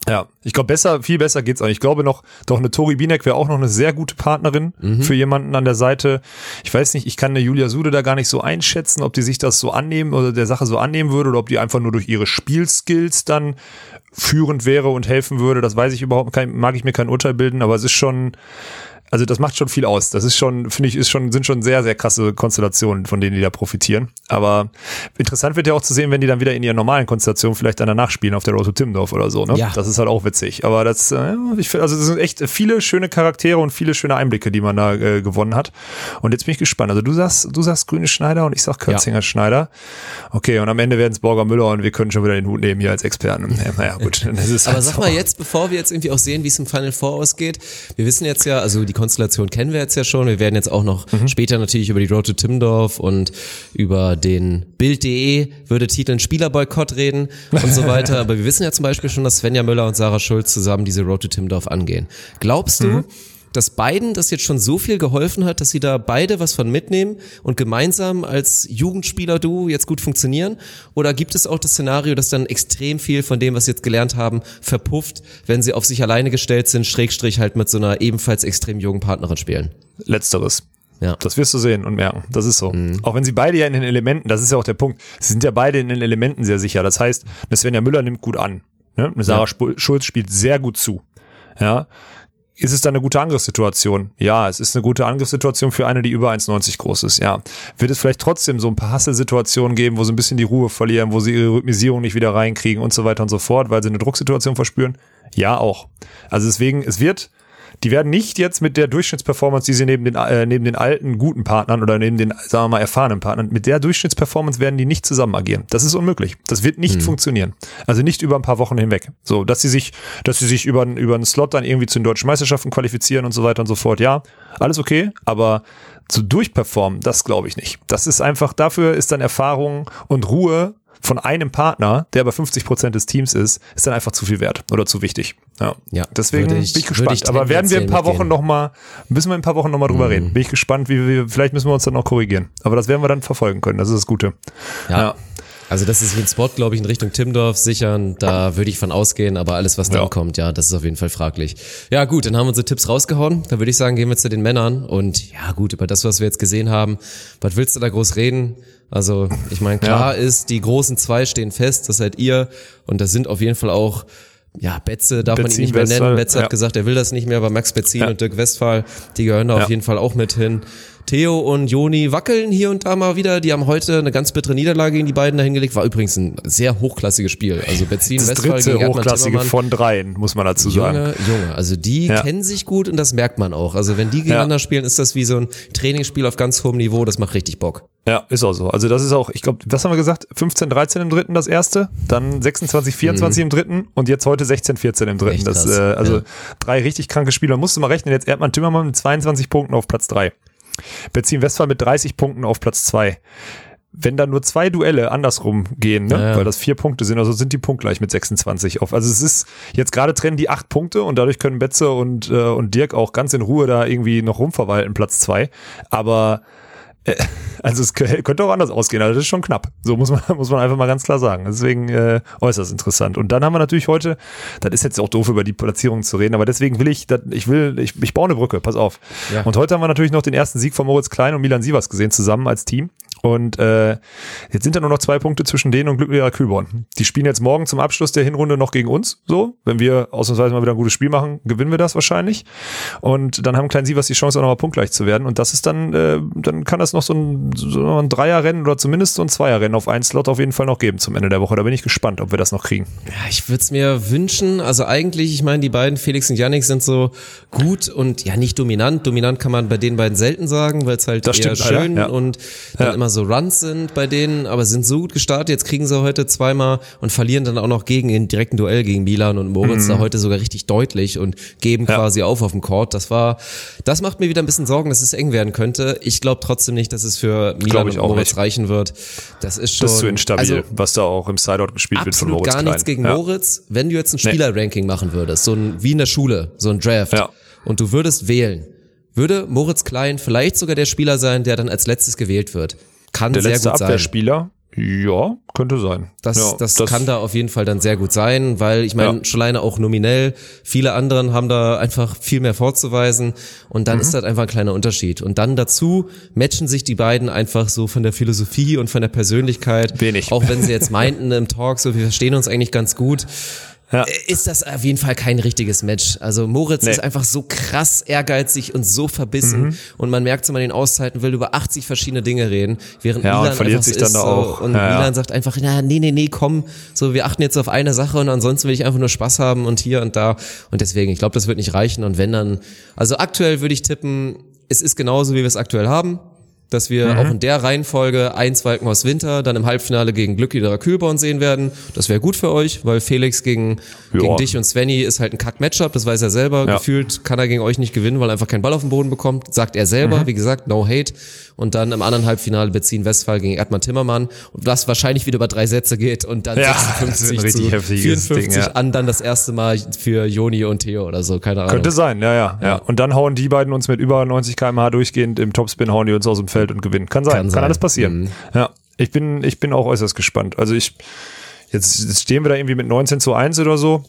Ja, ich glaube besser, viel besser geht's auch. Ich glaube noch, doch eine Tori Binek wäre auch noch eine sehr gute Partnerin Mhm. für jemanden an der Seite. Ich weiß nicht, ich kann eine Julia Sude da gar nicht so einschätzen, ob die sich das so annehmen oder der Sache so annehmen würde oder ob die einfach nur durch ihre Spielskills dann führend wäre und helfen würde. Das weiß ich überhaupt kein, mag ich mir kein Urteil bilden, aber es ist schon, also das macht schon viel aus. Das ist schon, finde ich, ist schon, sind schon sehr, sehr krasse Konstellationen, von denen die da profitieren. Aber interessant wird ja auch zu sehen, wenn die dann wieder in ihren normalen Konstellationen vielleicht dann danach spielen auf der Road to Timmendorf oder so, ne? Ja. Das ist halt auch witzig. Aber das, äh, ich finde, also das sind echt viele schöne Charaktere und viele schöne Einblicke, die man da äh, gewonnen hat. Und jetzt bin ich gespannt. Also du sagst, du sagst Grüne Schneider und ich sag Kürzinger Schneider. Okay, und am Ende werden es Borger Müller und wir können schon wieder den Hut nehmen hier als Experten. Ja, naja, gut. Aber halt sag so. mal jetzt, bevor wir jetzt irgendwie auch sehen, wie es im Final Four ausgeht, wir wissen jetzt ja, also die Konstellation kennen wir jetzt ja schon, wir werden jetzt auch noch Mhm. später natürlich über die Road to Timmendorf und über den Bild.de würde titeln Spielerboykott reden und so weiter, aber wir wissen ja zum Beispiel schon, dass Svenja Müller und Sarah Schulz zusammen diese Road to Timmendorf angehen. Glaubst du, Mhm. Dass beiden das jetzt schon so viel geholfen hat, dass sie da beide was von mitnehmen und gemeinsam als Jugendspieler-Duo jetzt gut funktionieren? Oder gibt es auch das Szenario, dass dann extrem viel von dem, was sie jetzt gelernt haben, verpufft, wenn sie auf sich alleine gestellt sind, Schrägstrich halt mit so einer ebenfalls extrem jungen Partnerin spielen? Letzteres. Ja. Das wirst du sehen und merken. Das ist so. Mhm. Auch wenn sie beide ja in den Elementen, das ist ja auch der Punkt, sie sind ja beide in den Elementen sehr sicher. Das heißt, eine Svenja Müller nimmt gut an. Ne? Eine Sarah Sp- Schulz spielt sehr gut zu. Ja. Ist es dann eine gute Angriffssituation? Ja, es ist eine gute Angriffssituation für eine, die über 1,90 groß ist, ja. Wird es vielleicht trotzdem so ein paar Hasselsituationen geben, wo sie ein bisschen die Ruhe verlieren, wo sie ihre Rhythmisierung nicht wieder reinkriegen und so weiter und so fort, weil sie eine Drucksituation verspüren? Ja, auch. Also deswegen, es wird die werden nicht jetzt mit der Durchschnittsperformance, die sie neben den, äh, neben den alten guten Partnern oder neben den, sagen wir mal, erfahrenen Partnern, mit der Durchschnittsperformance werden die nicht zusammen agieren. Das ist unmöglich. Das wird nicht hm. funktionieren. Also nicht über ein paar Wochen hinweg. So, dass sie sich, dass sie sich über, über einen Slot dann irgendwie zu den deutschen Meisterschaften qualifizieren und so weiter und so fort. Ja, alles okay, aber zu durchperformen, das glaube ich nicht. Das ist einfach, dafür ist dann Erfahrung und Ruhe von einem Partner, der aber 50 Prozent des Teams ist, ist dann einfach zu viel wert oder zu wichtig. Ja, ja deswegen ich, bin ich gespannt. Ich aber werden wir in ein paar Wochen nochmal, müssen wir in ein paar Wochen nochmal drüber mhm. reden. Bin ich gespannt, wie wir, vielleicht müssen wir uns dann noch korrigieren. Aber das werden wir dann verfolgen können. Das ist das Gute. ja. ja. Also das ist wie ein Spot, glaube ich, in Richtung Timdorf sichern. Da würde ich von ausgehen, aber alles, was dann ja. kommt, ja, das ist auf jeden Fall fraglich. Ja gut, dann haben wir unsere Tipps rausgehauen. Da würde ich sagen, gehen wir zu den Männern. Und ja gut, über das, was wir jetzt gesehen haben, was willst du da groß reden? Also ich meine, klar ja. ist, die großen zwei stehen fest, das seid ihr. Und das sind auf jeden Fall auch ja, Betze darf Betzin, man ihn nicht mehr nennen. Betze ja. hat gesagt, er will das nicht mehr, aber Max Betzin ja. und Dirk Westphal, die gehören da ja. auf jeden Fall auch mit hin. Theo und Joni wackeln hier und da mal wieder. Die haben heute eine ganz bittere Niederlage gegen die beiden dahingelegt. War übrigens ein sehr hochklassiges Spiel. Also Betzin, das Westphal dritte gegen hochklassige von dreien, muss man dazu sagen. Junge, Junge. Also die ja. kennen sich gut und das merkt man auch. Also wenn die gegeneinander ja. spielen, ist das wie so ein Trainingsspiel auf ganz hohem Niveau. Das macht richtig Bock. Ja, ist auch so. Also das ist auch, ich glaube, was haben wir gesagt? 15, 13 im dritten das erste, dann 26, 24 mhm. im dritten und jetzt heute 16, 14 im dritten. Das, äh, also ja. drei richtig kranke Spieler. Musst du mal rechnen. Jetzt Erdmann Timmermann mit 22 Punkten auf Platz drei. Beziehen Westphal mit 30 Punkten auf Platz zwei. Wenn da nur zwei Duelle andersrum gehen, ne? Ja. weil das vier Punkte sind, also sind die punktgleich mit 26 auf. Also es ist jetzt gerade trennen die acht Punkte und dadurch können Betze und, äh, und Dirk auch ganz in Ruhe da irgendwie noch rumverwalten, Platz zwei. Aber also es könnte auch anders ausgehen, also das ist schon knapp. So muss man, muss man einfach mal ganz klar sagen. Deswegen äh, äußerst interessant. Und dann haben wir natürlich heute, das ist jetzt auch doof, über die Platzierung zu reden, aber deswegen will ich, ich will, ich, ich baue eine Brücke, pass auf. Ja. Und heute haben wir natürlich noch den ersten Sieg von Moritz Klein und Milan Sievers gesehen, zusammen als Team. Und äh, jetzt sind da nur noch zwei Punkte zwischen denen und Glücklicher Kühlborn. Die spielen jetzt morgen zum Abschluss der Hinrunde noch gegen uns. So, wenn wir ausnahmsweise mal wieder ein gutes Spiel machen, gewinnen wir das wahrscheinlich. Und dann haben Klein Sievers die Chance, auch nochmal punktgleich zu werden. Und das ist dann, äh, dann kann das noch so ein, so ein Dreierrennen oder zumindest so ein Zweierrennen auf einen Slot auf jeden Fall noch geben zum Ende der Woche. Da bin ich gespannt, ob wir das noch kriegen. Ja, ich würde es mir wünschen. Also eigentlich, ich meine, die beiden, Felix und Yannick, sind so gut und ja nicht dominant. Dominant kann man bei den beiden selten sagen, weil es halt das eher stimmt, schön ja. und dann ja. immer so Runs sind bei denen, aber sind so gut gestartet. Jetzt kriegen sie heute zweimal und verlieren dann auch noch gegen in direkten Duell gegen Milan und Moritz mhm. da heute sogar richtig deutlich und geben ja. quasi auf auf dem Court. Das war, das macht mir wieder ein bisschen Sorgen, dass es eng werden könnte. Ich glaube trotzdem nicht, dass es für Milan und Moritz nicht. reichen wird. Das ist schon. Das ist zu instabil, also, was da auch im Sideout gespielt wird von Moritz. gar nichts gegen ja. Moritz. Wenn du jetzt ein Spielerranking machen würdest, so ein, wie in der Schule, so ein Draft. Ja. Und du würdest wählen, würde Moritz Klein vielleicht sogar der Spieler sein, der dann als letztes gewählt wird. Kann der sehr letzte gut sein. Abwehrspieler? Ja, könnte sein. Das, ja, das, das, kann da auf jeden Fall dann sehr gut sein, weil ich meine, ja. schon alleine auch nominell, viele anderen haben da einfach viel mehr vorzuweisen und dann mhm. ist das einfach ein kleiner Unterschied. Und dann dazu matchen sich die beiden einfach so von der Philosophie und von der Persönlichkeit. Wenig. Auch wenn sie jetzt meinten im Talk, so wir verstehen uns eigentlich ganz gut ja. ist das auf jeden Fall kein richtiges Match. Also Moritz nee. ist einfach so krass ehrgeizig und so verbissen mhm. und man merkt so, man den Auszeiten will über 80 verschiedene Dinge reden, während ja, Milan verliert sich dann da auch. und ja, Milan sagt einfach, na, nee, nee, nee, komm, so wir achten jetzt auf eine Sache und ansonsten will ich einfach nur Spaß haben und hier und da und deswegen, ich glaube, das wird nicht reichen und wenn dann, also aktuell würde ich tippen, es ist genauso, wie wir es aktuell haben dass wir mhm. auch in der Reihenfolge eins Walkenhaus Winter dann im Halbfinale gegen Glückliederer Kühlborn sehen werden. Das wäre gut für euch, weil Felix gegen, gegen dich und Svenny ist halt ein Kack-Matchup, das weiß er selber. Ja. Gefühlt kann er gegen euch nicht gewinnen, weil er einfach keinen Ball auf den Boden bekommt, sagt er selber. Mhm. Wie gesagt, no hate. Und dann im anderen Halbfinale beziehen Westphal gegen Erdmann Timmermann das wahrscheinlich wieder über drei Sätze geht und dann ja, 56 zu 54 Ding, ja. an dann das erste Mal für Joni und Theo oder so, keine Ahnung. Könnte sein, ja, ja, ja. Und dann hauen die beiden uns mit über 90 kmh durchgehend im Topspin hauen die uns aus dem Feld Feld und gewinnen. Kann sein, kann, kann alles passieren. Mhm. Ja, ich bin, ich bin auch äußerst gespannt. Also ich, Jetzt, jetzt stehen wir da irgendwie mit 19 zu 1 oder so.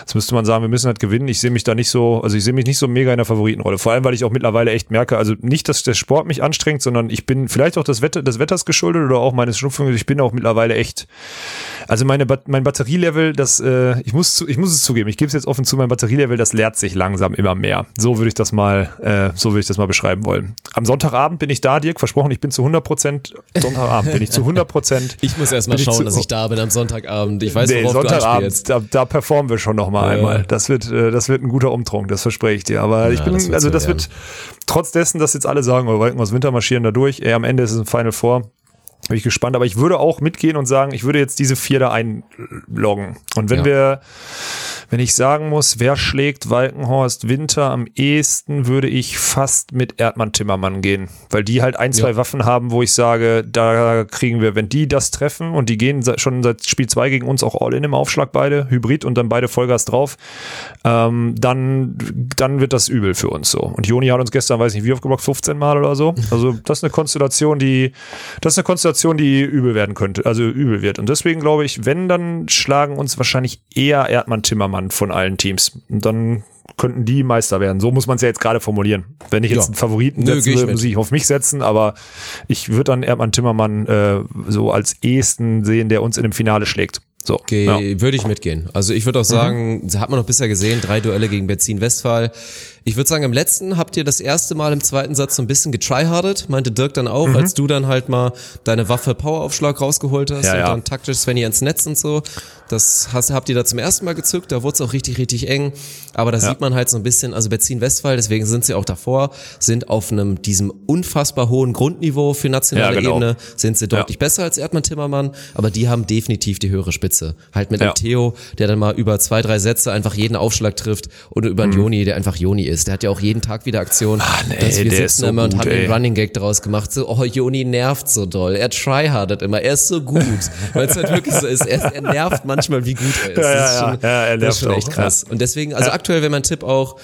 Jetzt müsste man sagen, wir müssen halt gewinnen. Ich sehe mich da nicht so, also ich sehe mich nicht so mega in der Favoritenrolle. Vor allem, weil ich auch mittlerweile echt merke, also nicht, dass der Sport mich anstrengt, sondern ich bin vielleicht auch das Wetter, des Wetters geschuldet oder auch meines Schnupfens. Ich bin auch mittlerweile echt, also meine, mein Batterielevel, das, äh, ich muss, zu, ich muss es zugeben, ich gebe es jetzt offen zu, mein Batterielevel, das leert sich langsam immer mehr. So würde ich das mal, äh, so würde ich das mal beschreiben wollen. Am Sonntagabend bin ich da, Dirk, versprochen, ich bin zu 100 Prozent, Sonntagabend bin ich zu 100 Prozent. Ich muss erst mal schauen, dass ich da bin am Sonntagabend. Ich weiß, Nee, Sonntagabend, da, da performen wir schon noch mal Ja. einmal. Das wird, äh, das wird ein guter Umtrunk, das verspreche ich dir. Aber ich Ja, bin, das also so das wird, trotz dessen, dass jetzt alle sagen, oh, Walken aus Winter marschieren da durch, ey, am Ende ist es ein Final Four. Bin ich gespannt, aber ich würde auch mitgehen und sagen, ich würde jetzt diese vier da einloggen. Und wenn Ja. wir, wenn ich sagen muss, wer schlägt Walkenhorst Winter am ehesten, würde ich fast mit Erdmann Timmermann gehen. Weil die halt ein, zwei Ja. Waffen haben, wo ich sage, da kriegen wir, wenn die das treffen und die gehen schon seit Spiel zwei gegen uns auch all in im Aufschlag beide, Hybrid und dann beide Vollgas drauf, ähm, dann, dann wird das übel für uns so. Und Joni hat uns gestern, weiß nicht, wie oft geblockt, 15 Mal oder so. Also das ist eine Konstellation, die, das ist eine Konstellation, die übel werden könnte, also übel wird. Und deswegen glaube ich, wenn, dann schlagen uns wahrscheinlich eher Erdmann Timmermann von allen Teams. Und dann könnten die Meister werden. So muss man es ja jetzt gerade formulieren. Wenn ich jetzt Ja. einen Favoriten setzen würde, muss ich auf mich setzen, aber ich würde dann Erdmann Timmermann äh, so als ehesten sehen, der uns in dem Finale schlägt. So. Ge ja. Mhm. Würde ich mitgehen. Also ich würde auch sagen, hat man noch bisher gesehen, drei Duelle gegen Benzin Westphal. Ich würde sagen, im letzten habt ihr das erste Mal im zweiten Satz so ein bisschen getryhardet, meinte Dirk dann auch, Mhm. als du dann halt mal deine Waffe Poweraufschlag rausgeholt hast Ja, und ja. dann taktisch Svenny ins Netz und so. Das hast, habt ihr da zum ersten Mal gezückt, da wurde es auch richtig, richtig eng. Aber da sieht man halt so ein bisschen, also Benzin Westphal, deswegen sind sie auch davor, sind auf einem, diesem unfassbar hohen Grundniveau für nationale Ja, genau. Ebene, sind sie deutlich besser als Erdmann Timmermann, aber die haben definitiv die höhere Spitze. Halt mit Ja. einem Theo, der dann mal über zwei, drei Sätze einfach jeden Aufschlag trifft und über einen Joni, der einfach Joni ist. Der hat ja auch jeden Tag wieder Aktion. nee, dass wir der sitzen ist so immer und gut, haben ey. den Running Gag draus gemacht. So, oh, Joni nervt so doll. Er tryhardet immer. Er ist so gut. Weil es halt wirklich so ist. Er, er nervt manchmal, wie gut er ist. Ja, ja, ist schon, Ja, er das ist schon nervt echt auch, krass. Und deswegen, also aktuell wäre mein Tipp auch,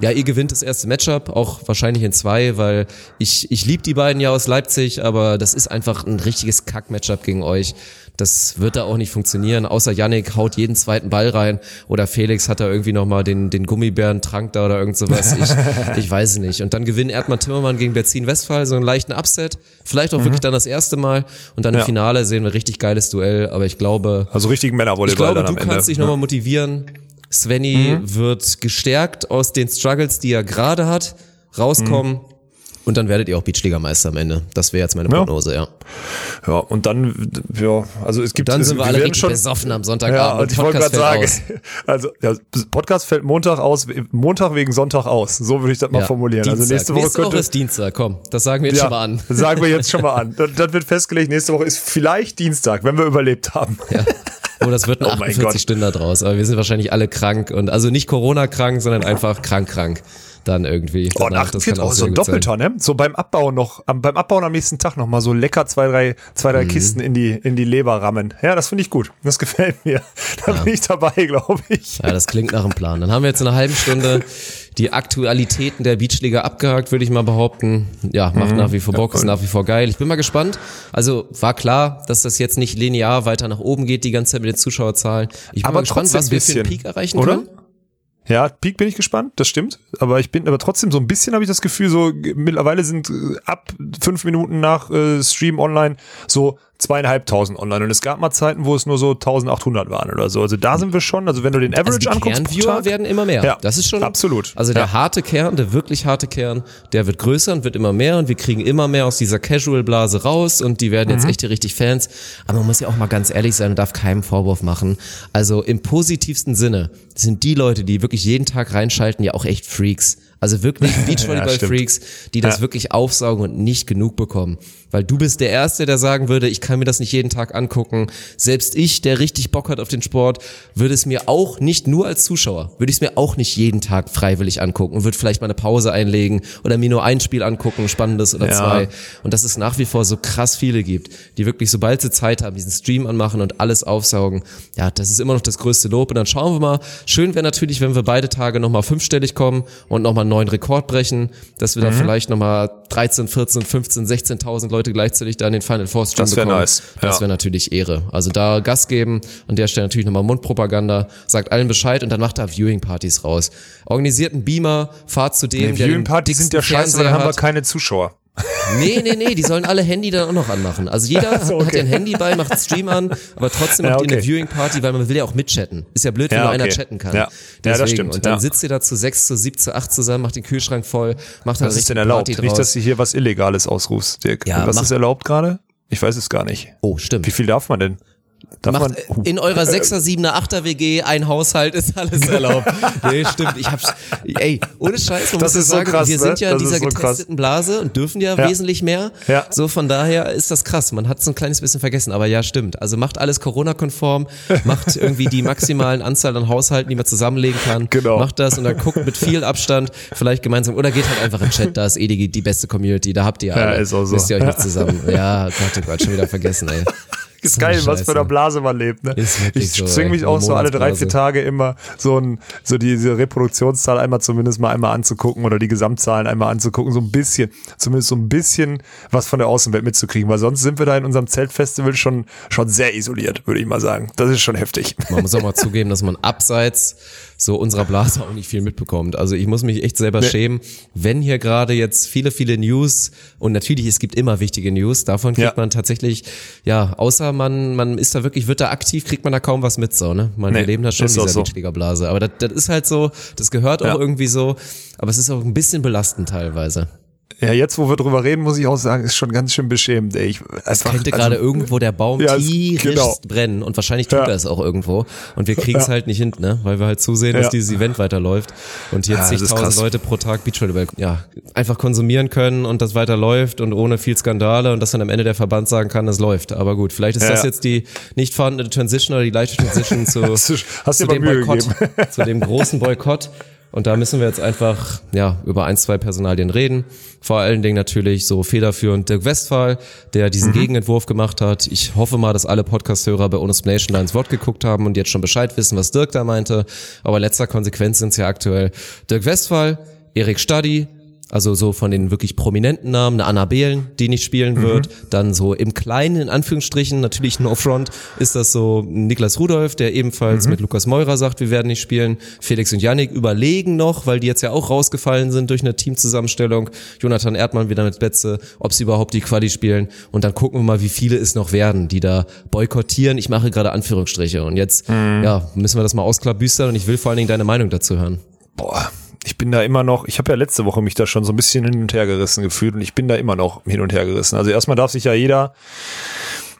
ja, ihr gewinnt das erste Matchup, auch wahrscheinlich in zwei, weil ich, ich liebe die beiden ja aus Leipzig, aber das ist einfach ein richtiges Kack-Matchup gegen euch. Das wird da auch nicht funktionieren, außer Yannick haut jeden zweiten Ball rein oder Felix hat da irgendwie nochmal den, den Gummibärentrank da oder irgend sowas. Ich, ich weiß es nicht. Und dann gewinnt Erdmann Timmermann gegen Berzin Westphal, so einen leichten Upset. Vielleicht auch wirklich dann das erste Mal. Und dann im Mhm. Ja. Finale sehen wir richtig geiles Duell, aber ich glaube, Also richtigen Männervolleyball ich glaube, dann du kannst dich nochmal motivieren. Svenny Mhm. wird gestärkt aus den Struggles, die er gerade hat, rauskommen. Mhm. Und dann werdet ihr auch Beachliga-Meister am Ende. Das wäre jetzt meine Ja. Prognose, ja. Ja, und dann, ja, also es gibt Dann es, sind wir alle werden richtig besoffen am Sonntagabend. Ja, und und ich wollte gerade sagen, also ja, Podcast fällt Montag aus, Montag wegen Sonntag aus. So würde ich das mal Ja, formulieren. Dienstag. Also nächste Woche nächste Woche könnte ist Dienstag, komm. Das sagen wir jetzt schon mal an. sagen wir jetzt schon mal an. Das, das wird festgelegt. Nächste Woche ist vielleicht Dienstag, wenn wir überlebt haben. Ja. Oh, das wird ein Oh mein Gott. 48 Stunden draus. Aber wir sind wahrscheinlich alle krank und also nicht Corona-krank, sondern einfach krank-krank. Dann irgendwie. Oh, Danach, das 48 kann auch auch so ein. Doppelter, ne? So beim Abbauen noch, am, beim Abbauen am nächsten Tag noch mal so lecker zwei, drei, zwei, Mhm. drei Kisten in die, in die Leber rammen. Ja, das finde ich gut. Das gefällt mir. Da bin ich dabei, glaube ich. Ja, das klingt nach einem Plan. Dann haben wir jetzt in einer halben Stunde die Aktualitäten der Beachliga abgehakt, würde ich mal behaupten. Ja, macht Mhm. nach wie vor Bock, ist nach wie vor geil. Ich bin mal gespannt. Also war klar, dass das jetzt nicht linear weiter nach oben geht, die ganze Zeit mit den Zuschauerzahlen. Ich bin Aber mal gespannt, trotzdem was wir für einen Peak erreichen oder? können. Ja, Peak bin ich gespannt, das stimmt. Aber ich bin aber trotzdem so ein bisschen habe ich das Gefühl, so mittlerweile sind äh, ab fünf Minuten nach äh, Stream online so zweieinhalbtausend online. Und es gab mal Zeiten, wo es nur so 1800 waren oder so. Also da sind wir schon, also wenn du den Also Average die anguckst. Kernviewer Tag- werden immer mehr. Ja, das ist schon absolut. Also der Ja. harte Kern, der wirklich harte Kern, der wird größer und wird immer mehr und wir kriegen immer mehr aus dieser Casual-Blase raus und die werden jetzt Mhm. echt die richtig Fans. Aber man muss ja auch mal ganz ehrlich sein und darf keinem Vorwurf machen. Also im positivsten Sinne sind die Leute, die wirklich jeden Tag reinschalten, ja auch echt Freaks. Also wirklich Beachvolleyball-Freaks, die das Ja. wirklich aufsaugen und nicht genug bekommen. Weil du bist der Erste, der sagen würde, ich kann mir das nicht jeden Tag angucken. Selbst ich, der richtig Bock hat auf den Sport, würde es mir auch nicht nur als Zuschauer, würde ich es mir auch nicht jeden Tag freiwillig angucken und würde vielleicht mal eine Pause einlegen oder mir nur ein Spiel angucken, spannendes oder Ja. zwei. Und dass es nach wie vor so krass viele gibt, die wirklich, sobald sie Zeit haben, diesen Stream anmachen und alles aufsaugen. Ja, das ist immer noch das größte Lob. Und dann schauen wir mal. Schön wäre natürlich, wenn wir beide Tage nochmal fünfstellig kommen und nochmal einen neuen Rekord brechen, dass wir Mhm. da vielleicht nochmal 13, 14, 15, 16.000 Leute gleichzeitig da in den Final Four Stream Das bekommen. nice. Das Ja. wäre natürlich Ehre. Also da Gas geben, an der Stelle natürlich nochmal Mundpropaganda, sagt allen Bescheid und dann macht da Viewing-Partys raus. Organisiert einen Beamer, fahrt zu dem, Nee, der den Viewing Partys sind ja scheiße, dann haben wir keine Zuschauer. Nee, nee, nee, die sollen alle Handy dann auch noch anmachen. Also jeder hat, so, hat okay. ja ein Handy bei, macht Stream an, aber trotzdem Ja, macht ihr eine okay. Viewing Party, weil man will ja auch mitchatten. Ist ja blöd, wenn Ja, nur einer okay. chatten kann. Ja. Ja, das stimmt, Und dann sitzt ihr da zu sechs, zu sieben, zu acht zusammen, macht den Kühlschrank voll, macht dann Was ist denn erlaubt? Party Nicht, dass du hier was Illegales ausrufst, Dirk. Ja, was ist erlaubt gerade? Ich weiß es gar nicht. Oh, stimmt. Wie viel darf man denn? Macht in eurer 6er, 7er, 8er WG ein Haushalt ist alles erlaubt. nee, stimmt. Ich hab's, ey, ohne Scheiß, man Das muss ja ist so sagen, krass, wir ne? sind ja in dieser so krass. getesteten Blase und dürfen ja, Ja. wesentlich mehr. Ja. So, von daher ist das krass. Man hat es ein kleines bisschen vergessen, aber ja, stimmt. Also macht alles Corona-konform, macht irgendwie die maximalen Anzahl an Haushalten, die man zusammenlegen kann. Genau. Macht das und dann guckt mit viel Abstand vielleicht gemeinsam oder geht halt einfach in den Chat, da ist eh die, die beste Community, da habt ihr Ja, alle. ist auch so. Müsst ihr euch nicht zusammen. Ja, Gott, oh Gott, schon wieder vergessen, ey. ist geil, eine was für Scheiße. eine Blase man lebt. Ne? Ich so, zwing ey. mich auch so alle drei, vier. Tage immer so, ein, so diese Reproduktionszahl einmal zumindest mal einmal anzugucken oder die Gesamtzahlen einmal anzugucken, so ein bisschen, zumindest so ein bisschen was von der Außenwelt mitzukriegen, weil sonst sind wir da in unserem Zeltfestival schon, schon sehr isoliert, würde ich mal sagen. Das ist schon heftig. Man muss auch mal zugeben, dass man abseits so unserer Blase auch nicht viel mitbekommt. Also ich muss mich echt selber Nee. schämen, wenn hier gerade jetzt viele, viele News und natürlich, es gibt immer wichtige News, davon kriegt Ja. man tatsächlich, ja, außer man, man ist da wirklich, wird da aktiv, kriegt man da kaum was mit, so, ne? Man, Nee, wir leben da schon in auch dieser so. Beachliga-Blase. Aber das, das ist halt so, das gehört auch Ja. irgendwie so, aber es ist auch ein bisschen belastend teilweise. Ja, jetzt, wo wir drüber reden, muss ich auch sagen, ist schon ganz schön beschämend. Ey. Ich, einfach, könnte also- gerade irgendwo der Baum Ja, es- tierisch genau. brennen und wahrscheinlich tut Ja. er es auch irgendwo und wir kriegen es Ja. halt nicht hin, ne? weil wir halt zusehen, dass dieses Event weiterläuft und hier Ja, zigtausend. Leute pro Tag Beachvolleyball ja, einfach konsumieren können und das weiterläuft und ohne viel Skandale und dass dann am Ende der Verband sagen kann, es läuft. Aber gut, vielleicht ist das jetzt die nicht vorhandene Transition oder die leichte Transition zu, Hast du- hast zu aber dem Boykott, gegeben. zu dem großen Boykott. Und da müssen wir jetzt einfach ja über ein, zwei Personalien reden. Vor allen Dingen natürlich so federführend Dirk Westphal, der diesen Gegenentwurf gemacht hat. Ich hoffe mal, dass alle Podcast-Hörer bei Onus Nation da ins Wort geguckt haben und jetzt schon Bescheid wissen, was Dirk da meinte. Aber letzter Konsequenz sind es ja aktuell Dirk Westphal, Erik Stadi, also so von den wirklich prominenten Namen, eine Anna Behlen, die nicht spielen wird. Dann so im Kleinen, in Anführungsstrichen, natürlich no front, ist das so Niklas Rudolph, der ebenfalls mit Lukas Meurer sagt, wir werden nicht spielen. Felix und Yannick überlegen noch, weil die jetzt ja auch rausgefallen sind durch eine Teamzusammenstellung. Jonathan Erdmann wieder mit Betze, ob sie überhaupt die Quali spielen. Und dann gucken wir mal, wie viele es noch werden, die da boykottieren. Ich mache gerade Anführungsstriche. Und jetzt, ja, müssen wir das mal ausklabüstern und ich will vor allen Dingen deine Meinung dazu hören. Boah, ich bin da immer noch, ich habe ja letzte Woche mich da schon so ein bisschen hin und her gerissen gefühlt und ich bin da immer noch hin und her gerissen. Also erstmal darf sich ja jeder,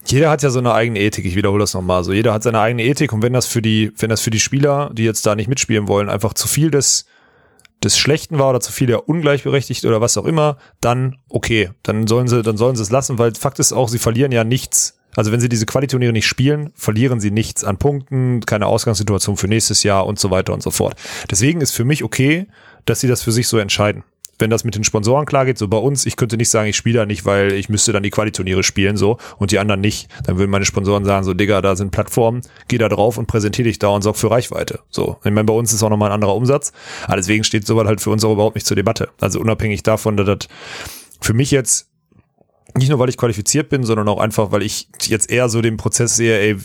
jeder hat ja so eine eigene Ethik, ich wiederhole das nochmal so, jeder hat seine eigene Ethik und wenn das für die, wenn das für die Spieler, die jetzt da nicht mitspielen wollen, einfach zu viel des, des Schlechten war oder zu viel der ungleichberechtigt oder was auch immer, dann okay, dann sollen sie, dann sollen sie es lassen, weil Fakt ist auch, sie verlieren ja nichts. Also wenn sie diese Qualiturniere nicht spielen, verlieren sie nichts an Punkten, keine Ausgangssituation für nächstes Jahr und so weiter und so fort. Deswegen ist für mich okay, dass sie das für sich so entscheiden. Wenn das mit den Sponsoren klar geht, so bei uns, ich könnte nicht sagen, ich spiele da nicht, weil ich müsste dann die Qualiturniere spielen, so, und die anderen nicht. Dann würden meine Sponsoren sagen, so, Digga, da sind Plattformen, geh da drauf und präsentiere dich da und sorg für Reichweite. So. Ich meine, bei uns ist auch nochmal ein anderer Umsatz. Aber deswegen steht sowas halt für uns auch überhaupt nicht zur Debatte. Also unabhängig davon, dass das für mich jetzt nicht nur, weil ich qualifiziert bin, sondern auch einfach, weil ich jetzt eher so den Prozess sehe, ey,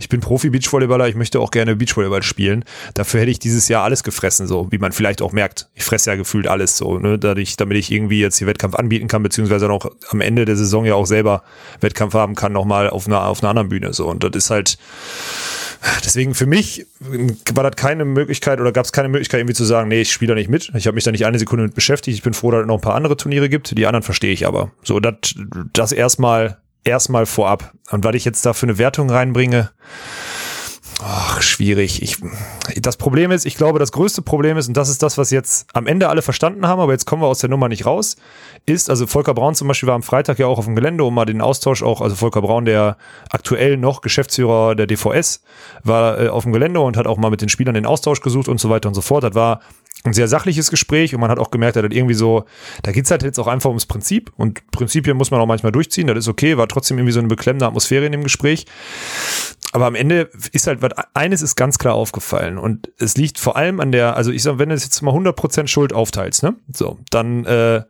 ich bin Profi-Beachvolleyballer, ich möchte auch gerne Beachvolleyball spielen. Dafür hätte ich dieses Jahr alles gefressen, so wie man vielleicht auch merkt. Ich fresse ja gefühlt alles so, ne, dadurch, damit ich irgendwie jetzt hier Wettkampf anbieten kann, beziehungsweise auch am Ende der Saison ja auch selber Wettkampf haben kann, nochmal auf einer, auf einer anderen Bühne, so. Und das ist halt, Deswegen für mich war das keine Möglichkeit oder gab es keine Möglichkeit irgendwie zu sagen, nee, ich spiele da nicht mit. Ich habe mich da nicht eine Sekunde mit beschäftigt. Ich bin froh, dass es noch ein paar andere Turniere gibt. Die anderen verstehe ich aber. So, das, das erstmal, erstmal vorab. Und weil ich jetzt da für eine Wertung reinbringe, Ach, schwierig. Ich, das Problem ist, ich glaube, das größte Problem ist, und das ist das, was jetzt am Ende alle verstanden haben, aber jetzt kommen wir aus der Nummer nicht raus, ist, also Volker Braun zum Beispiel war am Freitag ja auch auf dem Gelände, um mal den Austausch auch, also Volker Braun, der aktuell noch Geschäftsführer der DVS, war äh, auf dem Gelände und hat auch mal mit den Spielern den Austausch gesucht und so weiter und so fort. Das war ein sehr sachliches Gespräch und man hat auch gemerkt, dass das irgendwie so, da geht's halt jetzt auch einfach ums Prinzip und Prinzipien muss man auch manchmal durchziehen, das ist okay, war trotzdem irgendwie so eine beklemmende Atmosphäre in dem Gespräch. aber am Ende ist halt, was eines ist ganz klar aufgefallen und es liegt vor allem an der, also ich sag, wenn du jetzt mal 100% Schuld aufteilst, ne, so, dann äh,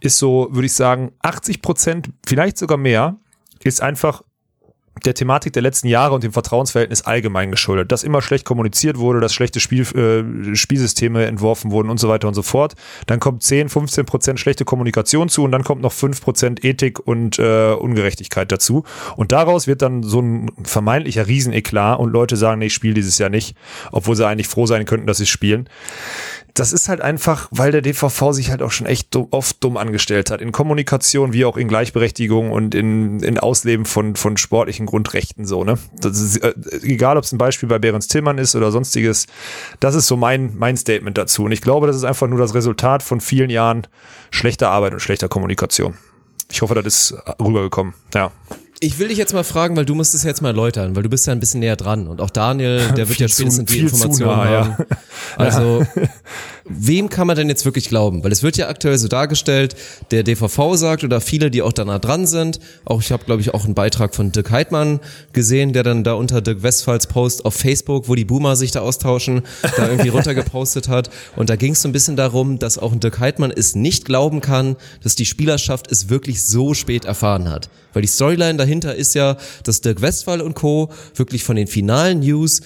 ist so, würde ich sagen, 80%, vielleicht sogar mehr, ist einfach der Thematik der letzten Jahre und dem Vertrauensverhältnis allgemein geschuldet, dass immer schlecht kommuniziert wurde, dass schlechte Spiel, äh, Spielsysteme entworfen wurden und so weiter und so fort. Dann kommt 10, 15 Prozent schlechte Kommunikation zu und dann kommt noch 5 Prozent Ethik und äh, Ungerechtigkeit dazu. Und daraus wird dann so ein vermeintlicher Rieseneklat und Leute sagen, nee, ich spiele dieses Jahr nicht, obwohl sie eigentlich froh sein könnten, dass sie spielen das ist halt einfach, weil der DVV sich halt auch schon echt dumm, oft dumm angestellt hat. In Kommunikation wie auch in Gleichberechtigung und in, in Ausleben von, von sportlichen Grundrechten so, ne? Ist, äh, egal, ob es ein Beispiel bei Behrens Tillmann ist oder sonstiges. Das ist so mein, mein Statement dazu. Und ich glaube, das ist einfach nur das Resultat von vielen Jahren schlechter Arbeit und schlechter Kommunikation. Ich hoffe, das ist rübergekommen. Ja. Ich will dich jetzt mal fragen, weil du musst es jetzt mal erläutern, weil du bist ja ein bisschen näher dran und auch Daniel, der wird ja spätestens die Informationen nah, haben. Ja. Also, wem kann man denn jetzt wirklich glauben? Weil es wird ja aktuell so dargestellt, der DVV sagt oder viele, die auch da nah dran sind. Auch ich habe, glaube ich, auch einen Beitrag von Dirk Heidmann gesehen, der dann da unter Dirk Westphals Post auf Facebook, wo die Boomer sich da austauschen, da irgendwie runtergepostet hat. Und da ging es so ein bisschen darum, dass auch ein Dirk Heidmann es nicht glauben kann, dass die Spielerschaft es wirklich so spät erfahren hat. Weil die Storyline dahinter ist ja, dass Dirk Westphal und Co. wirklich von den finalen News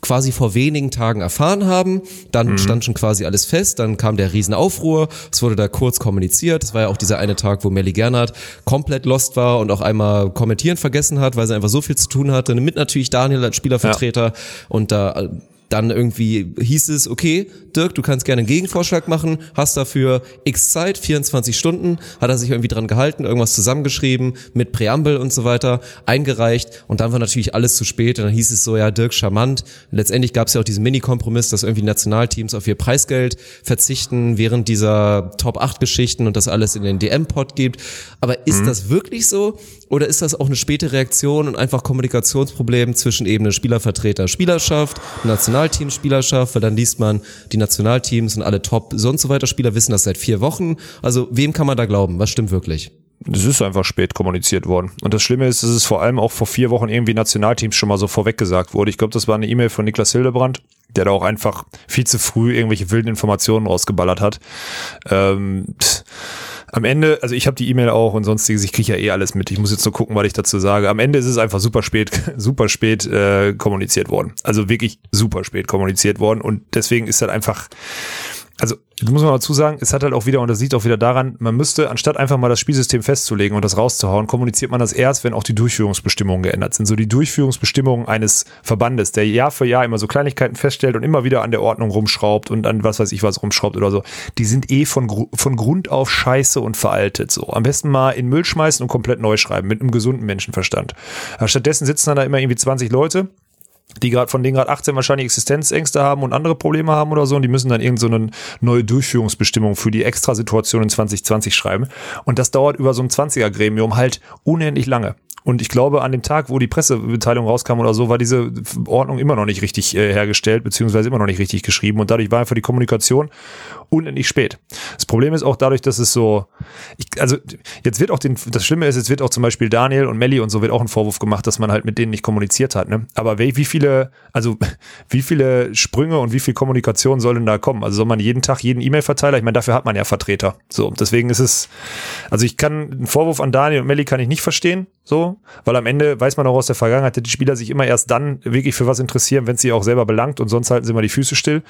quasi vor wenigen Tagen erfahren haben. Dann mhm. stand schon quasi alles fest. Dann kam der Riesenaufruhr. Es wurde da kurz kommuniziert. Es war ja auch dieser eine Tag, wo Melly Gernhardt komplett lost war und auch einmal kommentieren vergessen hat, weil sie einfach so viel zu tun hatte. Mit natürlich Daniel als Spielervertreter. Ja. Und da dann irgendwie hieß es, okay, Dirk, du kannst gerne einen Gegenvorschlag machen, hast dafür x Zeit, 24 Stunden, hat er sich irgendwie dran gehalten, irgendwas zusammengeschrieben mit Präambel und so weiter, eingereicht und dann war natürlich alles zu spät und dann hieß es so, ja, Dirk, charmant. letztendlich gab es ja auch diesen Mini-Kompromiss, dass irgendwie Nationalteams auf ihr Preisgeld verzichten während dieser Top-8-Geschichten und das alles in den DM-Pod gibt. Aber ist mhm. das wirklich so oder ist das auch eine späte Reaktion und einfach Kommunikationsproblem zwischen eben Spielervertreter, Spielerschaft, Nationalteamspielerschaft, weil dann liest man die Nationalteams und alle Top so und so weiter Spieler wissen das seit vier Wochen. Also wem kann man da glauben? Was stimmt wirklich? Es ist einfach spät kommuniziert worden. Und das Schlimme ist, dass es vor allem auch vor vier Wochen irgendwie Nationalteams schon mal so vorweg gesagt wurde. Ich glaube, das war eine E-Mail von Niklas Hildebrand, der da auch einfach viel zu früh irgendwelche wilden Informationen rausgeballert hat. Ähm, am Ende, also ich habe die E-Mail auch und sonstiges, ich kriege ja eh alles mit. Ich muss jetzt nur gucken, was ich dazu sage. Am Ende ist es einfach super spät, super spät äh, kommuniziert worden. Also wirklich super spät kommuniziert worden und deswegen ist halt einfach also das muss man dazu sagen, es hat halt auch wieder, und das sieht auch wieder daran, man müsste, anstatt einfach mal das Spielsystem festzulegen und das rauszuhauen, kommuniziert man das erst, wenn auch die Durchführungsbestimmungen geändert sind. So die Durchführungsbestimmungen eines Verbandes, der Jahr für Jahr immer so Kleinigkeiten feststellt und immer wieder an der Ordnung rumschraubt und an was weiß ich was rumschraubt oder so, die sind eh von, von Grund auf scheiße und veraltet. So am besten mal in Müll schmeißen und komplett neu schreiben mit einem gesunden Menschenverstand. Aber stattdessen sitzen dann da immer irgendwie 20 Leute die gerade von denen gerade 18 wahrscheinlich Existenzängste haben und andere Probleme haben oder so und die müssen dann irgendeine so neue Durchführungsbestimmung für die Extrasituation in 2020 schreiben und das dauert über so ein 20er Gremium halt unendlich lange. Und ich glaube, an dem Tag, wo die Pressemitteilung rauskam oder so, war diese Ordnung immer noch nicht richtig äh, hergestellt, beziehungsweise immer noch nicht richtig geschrieben. Und dadurch war einfach die Kommunikation unendlich spät. Das Problem ist auch dadurch, dass es so, ich, also jetzt wird auch den, das Schlimme ist, jetzt wird auch zum Beispiel Daniel und Melly und so wird auch ein Vorwurf gemacht, dass man halt mit denen nicht kommuniziert hat. Ne? Aber wie, wie viele, also wie viele Sprünge und wie viel Kommunikation soll denn da kommen? Also soll man jeden Tag jeden E-Mail-Verteiler? Ich meine, dafür hat man ja Vertreter. So, deswegen ist es, also ich kann einen Vorwurf an Daniel und Melly kann ich nicht verstehen, so, weil am Ende weiß man auch aus der Vergangenheit, dass die Spieler sich immer erst dann wirklich für was interessieren, wenn sie auch selber belangt und sonst halten sie immer die Füße still.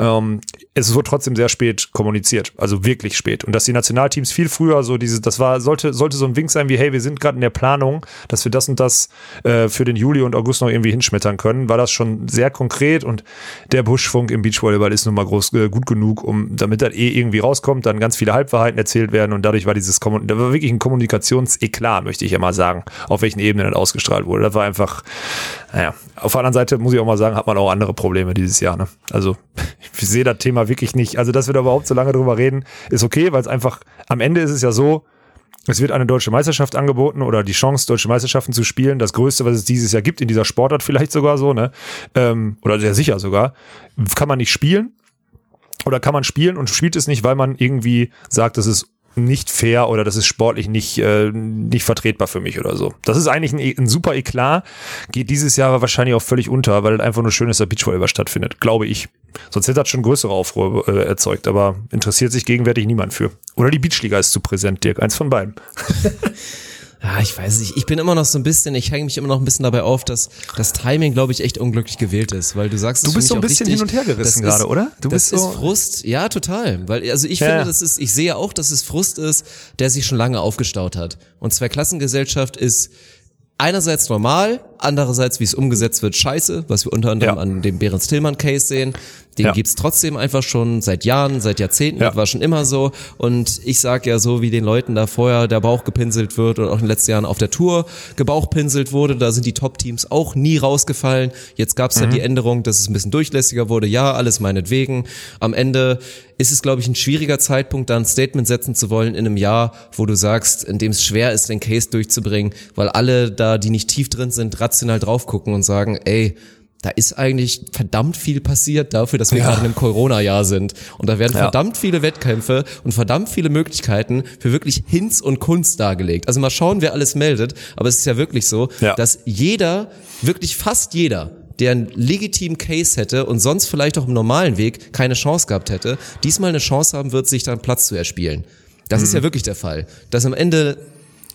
Ähm, es wird trotzdem sehr spät kommuniziert, also wirklich spät. Und dass die Nationalteams viel früher so diese, das war, sollte, sollte so ein Wink sein wie, hey, wir sind gerade in der Planung, dass wir das und das äh, für den Juli und August noch irgendwie hinschmettern können, war das schon sehr konkret und der Buschfunk im Beachvolleyball ist nun mal groß, äh, gut genug, um, damit das eh irgendwie rauskommt, dann ganz viele Halbwahrheiten erzählt werden und dadurch war dieses, da war wirklich ein Kommunikationseklar, möchte ich ja mal sagen, auf welchen Ebenen das ausgestrahlt wurde. Das war einfach, naja, auf der anderen Seite muss ich auch mal sagen, hat man auch andere Probleme dieses Jahr, ne? Also, ich sehe das Thema wirklich nicht. Also, dass wir da überhaupt so lange drüber reden, ist okay, weil es einfach, am Ende ist es ja so, es wird eine deutsche Meisterschaft angeboten oder die Chance, deutsche Meisterschaften zu spielen. Das Größte, was es dieses Jahr gibt, in dieser Sportart vielleicht sogar so, ne? Ähm, oder sehr sicher sogar. Kann man nicht spielen? Oder kann man spielen und spielt es nicht, weil man irgendwie sagt, das ist nicht fair oder das ist sportlich nicht, äh, nicht vertretbar für mich oder so. Das ist eigentlich ein, ein super Eklat, geht dieses Jahr wahrscheinlich auch völlig unter, weil es einfach nur schön ist, dass Beachvolleyball stattfindet, glaube ich. Sonst hätte das schon größere Aufruhr äh, erzeugt, aber interessiert sich gegenwärtig niemand für. Oder die Beachliga ist zu präsent, Dirk, eins von beiden. Ja, ich weiß nicht. Ich bin immer noch so ein bisschen, ich hänge mich immer noch ein bisschen dabei auf, dass das Timing, glaube ich, echt unglücklich gewählt ist, weil du sagst, du bist so ein bisschen richtig, hin und her gerissen gerade, oder? Du bist das so ist Frust, ja, total, weil also ich Ja. finde, das ist, ich sehe auch, dass es Frust ist, der sich schon lange aufgestaut hat. Und Zweiklassengesellschaft ist einerseits normal, andererseits, wie es umgesetzt wird, scheiße, was wir unter anderem Ja. an dem Behrens-Tillmann-Case sehen. Den Ja. gibt's trotzdem einfach schon seit Jahren, seit Jahrzehnten, Ja. das war schon immer so. Und ich sag ja so, wie den Leuten da vorher der Bauch gepinselt wird und auch in den letzten Jahren auf der Tour gebauchpinselt wurde, da sind die Top-Teams auch nie rausgefallen. Jetzt gab's ja die Änderung, dass es ein bisschen durchlässiger wurde. Ja, alles meinetwegen. Am Ende ist es, glaube ich, ein schwieriger Zeitpunkt, da ein Statement setzen zu wollen in einem Jahr, wo du sagst, in dem es schwer ist, den Case durchzubringen, weil alle da, die nicht tief drin sind, rational drauf gucken und sagen, ey, da ist eigentlich verdammt viel passiert dafür, dass wir Ja. gerade in einem Corona-Jahr sind. Und da werden Ja. verdammt viele Wettkämpfe und verdammt viele Möglichkeiten für wirklich Hinz und Kunst dargelegt. Also mal schauen, wer alles meldet. Aber es ist ja wirklich so, Ja. dass jeder, wirklich fast jeder, der einen legitimen Case hätte und sonst vielleicht auch im normalen Weg keine Chance gehabt hätte, diesmal eine Chance haben wird, sich da einen Platz zu erspielen. Das ist ja wirklich der Fall. Dass am Ende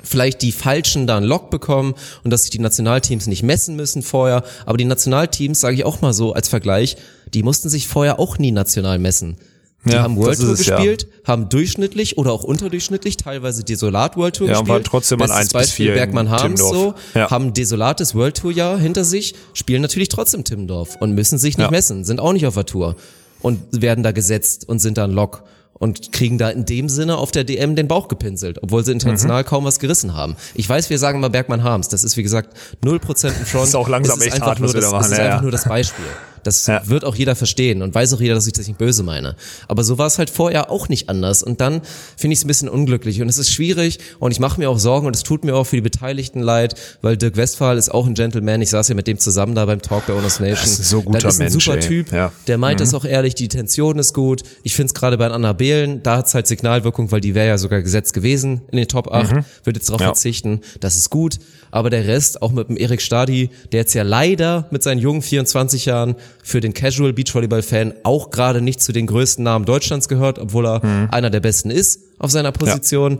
vielleicht die Falschen da einen Lock bekommen und dass sich die Nationalteams nicht messen müssen vorher. Aber die Nationalteams, sage ich auch mal so als Vergleich, die mussten sich vorher auch nie national messen. Die Ja, haben World Tour es, ja. gespielt, haben durchschnittlich oder auch unterdurchschnittlich teilweise Desolat World Tour Ja, gespielt. waren trotzdem an Bestes 1 bis Beispiel 4 in Bergmann Harms so. Ja. haben ein desolates World Tour Jahr hinter sich, spielen natürlich trotzdem Timmendorf und müssen sich nicht Ja. messen, sind auch nicht auf der Tour und werden da gesetzt und sind dann Lock und kriegen da in dem Sinne auf der DM den Bauch gepinselt, obwohl sie international Mhm. kaum was gerissen haben. Ich weiß, wir sagen immer Bergmann Harms, das ist wie gesagt 0% ein Front. Das ist auch langsam ist echt hart, nur was wir das, da machen, Es ist ja, einfach ja. nur das Beispiel. Das Ja. wird auch jeder verstehen und weiß auch jeder, dass ich das nicht böse meine. Aber so war es halt vorher auch nicht anders. Und dann finde ich es ein bisschen unglücklich und es ist schwierig und ich mache mir auch Sorgen und es tut mir auch für die Beteiligten leid, weil Dirk Westphal ist auch ein Gentleman. Ich saß ja mit dem zusammen da beim Talk bei Honest Nation. ist ein so guter das ist ein Mensch, super. Typ. Ja. Der meint das auch ehrlich, die Tension ist gut. Ich finde es gerade bei Anna Behlen, da hat es halt Signalwirkung, weil die wäre ja sogar gesetzt gewesen in den Top 8, wird jetzt darauf Ja. verzichten. Das ist gut. Aber der Rest, auch mit dem Erik Stadi, der jetzt ja leider mit seinen jungen 24 Jahren für den Casual Beachvolleyball-Fan auch gerade nicht zu den größten Namen Deutschlands gehört, obwohl er Mhm. einer der besten ist auf seiner Position,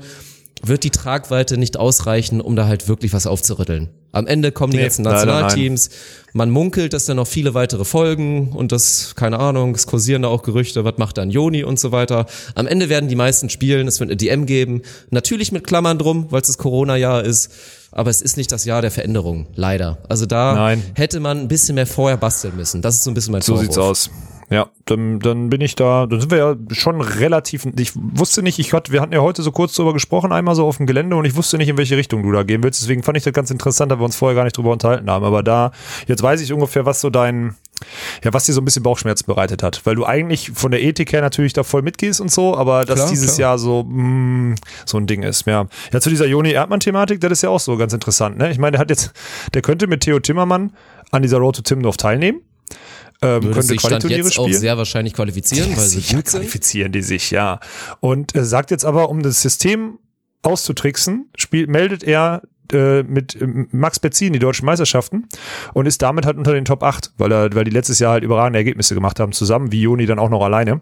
wird die Tragweite nicht ausreichen, um da halt wirklich was aufzurütteln. Am Ende kommen die Nee, ganzen. Nationalteams. Man munkelt, dass da noch viele weitere folgen und das, keine Ahnung, es kursieren da auch Gerüchte, was macht dann Joni und so weiter. Am Ende werden die meisten spielen, es wird eine DM geben. Natürlich mit Klammern drum, weil es das Corona-Jahr ist. Aber es ist nicht das Jahr der Veränderung, leider. Also da Nein. hätte man ein bisschen mehr vorher basteln müssen. Das ist so ein bisschen mein So Vorwurf. sieht's aus. Ja, dann, dann bin ich da, dann sind wir ja schon relativ, ich wusste nicht, ich hatte, wir hatten ja heute so kurz drüber gesprochen, einmal so auf dem Gelände und ich wusste nicht, in welche Richtung du da gehen willst, deswegen fand ich das ganz interessant, dass wir uns vorher gar nicht drüber unterhalten haben, aber da, jetzt weiß ich ungefähr, was so dein, ja, was dir so ein bisschen Bauchschmerzen bereitet hat, weil du eigentlich von der Ethik her natürlich da voll mitgehst und so, aber dass Klar, dieses klar. Jahr so, mh, so ein Ding ist, ja. Ja, zu dieser Joni Erdmann-Thematik, das ist ja auch so ganz interessant, ne? Ich meine, der hat jetzt, der könnte mit Theo Timmermann an dieser Road to Timmendorf teilnehmen, ähm, Würde sich Stand jetzt auch spielen. sehr wahrscheinlich qualifizieren, weil sie gut qualifizieren die sich, ja. Und äh, sagt jetzt aber, um das System auszutricksen, spielt, meldet er äh, mit ähm, Max Betzin die deutschen Meisterschaften und ist damit halt unter den Top 8, weil er, weil die letztes Jahr halt überragende Ergebnisse gemacht haben, zusammen, wie Joni dann auch noch alleine.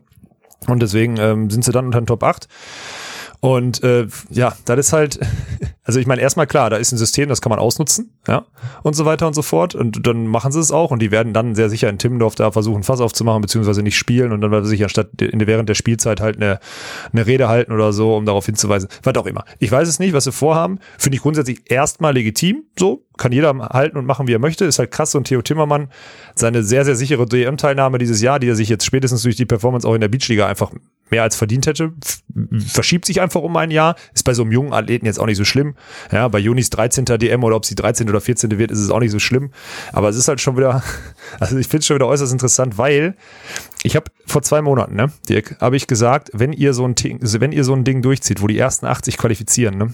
Und deswegen ähm, sind sie dann unter den Top 8. Und äh, ja, das ist halt, also ich meine, erstmal klar, da ist ein System, das kann man ausnutzen, ja, und so weiter und so fort. Und dann machen sie es auch und die werden dann sehr sicher in Timmendorf da versuchen, Fass aufzumachen, beziehungsweise nicht spielen und dann wird sich anstatt während der Spielzeit halt eine, eine Rede halten oder so, um darauf hinzuweisen. Was auch immer. Ich weiß es nicht, was sie vorhaben. Finde ich grundsätzlich erstmal legitim, so. Kann jeder halten und machen, wie er möchte. Ist halt krass. Und Theo Timmermann, seine sehr, sehr sichere DM-Teilnahme dieses Jahr, die er sich jetzt spätestens durch die Performance auch in der Beachliga einfach mehr als verdient hätte, verschiebt sich einfach um ein Jahr. Ist bei so einem jungen Athleten jetzt auch nicht so schlimm. Ja, bei Junis 13. DM oder ob sie 13. oder 14. wird, ist es auch nicht so schlimm. Aber es ist halt schon wieder, also ich finde es schon wieder äußerst interessant, weil ich habe vor zwei Monaten, ne, Dirk, habe ich gesagt, wenn ihr so ein Ding, wenn ihr so ein Ding durchzieht, wo die ersten 80 qualifizieren, ne,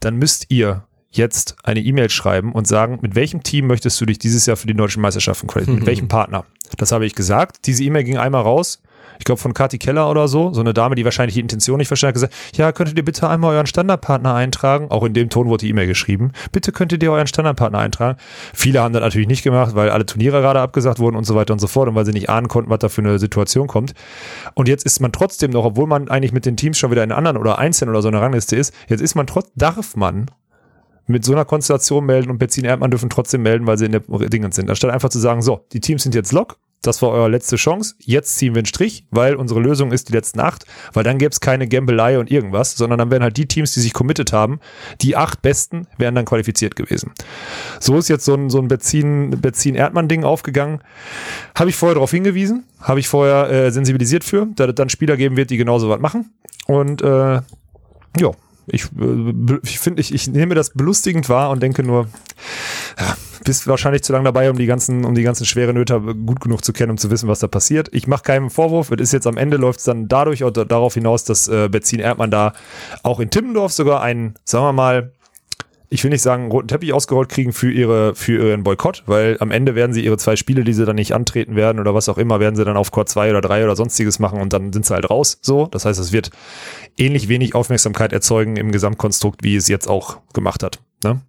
dann müsst ihr jetzt eine E-Mail schreiben und sagen, mit welchem Team möchtest du dich dieses Jahr für die deutschen Meisterschaften qualifizieren? Mit welchem Partner? Das habe ich gesagt. Diese E-Mail ging einmal raus. ich glaube von Kati Keller oder so, so eine Dame, die wahrscheinlich die Intention nicht verstanden hat, gesagt, ja, könntet ihr bitte einmal euren Standardpartner eintragen? Auch in dem Ton wurde die E-Mail geschrieben. Bitte könntet ihr euren Standardpartner eintragen. Viele haben das natürlich nicht gemacht, weil alle Turniere gerade abgesagt wurden und so weiter und so fort und weil sie nicht ahnen konnten, was da für eine Situation kommt. Und jetzt ist man trotzdem noch, obwohl man eigentlich mit den Teams schon wieder in anderen oder einzeln oder so einer Rangliste ist, jetzt ist man trotz, darf man mit so einer Konstellation melden und Benzin Erdmann dürfen trotzdem melden, weil sie in der Dingens sind. Anstatt einfach zu sagen, so, die Teams sind jetzt lock, das war eure letzte Chance, jetzt ziehen wir einen Strich, weil unsere Lösung ist die letzten acht, weil dann gäbe es keine Gambelei und irgendwas, sondern dann wären halt die Teams, die sich committed haben, die acht besten, wären dann qualifiziert gewesen. So ist jetzt so ein, so ein Benzin, Benzin-Erdmann-Ding aufgegangen. Habe ich vorher darauf hingewiesen, habe ich vorher äh, sensibilisiert für, dass es dann Spieler geben wird, die genauso was machen. Und äh, ja, ich, äh, ich finde, ich, ich nehme das belustigend wahr und denke nur, ja, bist wahrscheinlich zu lange dabei, um die ganzen, um die ganzen schweren Nöte gut genug zu kennen, um zu wissen, was da passiert. Ich mache keinen Vorwurf. Es ist jetzt am Ende läuft es dann dadurch oder darauf hinaus, dass äh, Benzin Erdmann da auch in Timmendorf sogar einen, sagen wir mal, ich will nicht sagen, roten Teppich ausgerollt kriegen für ihre, für ihren Boykott, weil am Ende werden sie ihre zwei Spiele, die sie dann nicht antreten werden oder was auch immer, werden sie dann auf Court 2 oder 3 oder sonstiges machen und dann sind sie halt raus. So. Das heißt, es wird ähnlich wenig Aufmerksamkeit erzeugen im Gesamtkonstrukt, wie es jetzt auch gemacht hat. Ne?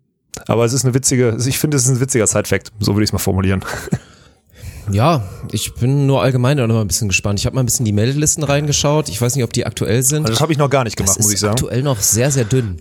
Aber es ist eine witzige, ich finde, es ist ein witziger Side-Fact, so würde ich es mal formulieren. Ja, ich bin nur allgemein noch mal ein bisschen gespannt. Ich habe mal ein bisschen die Meldelisten reingeschaut. Ich weiß nicht, ob die aktuell sind. Also das habe ich noch gar nicht gemacht, das muss ich sagen. aktuell noch sehr, sehr dünn.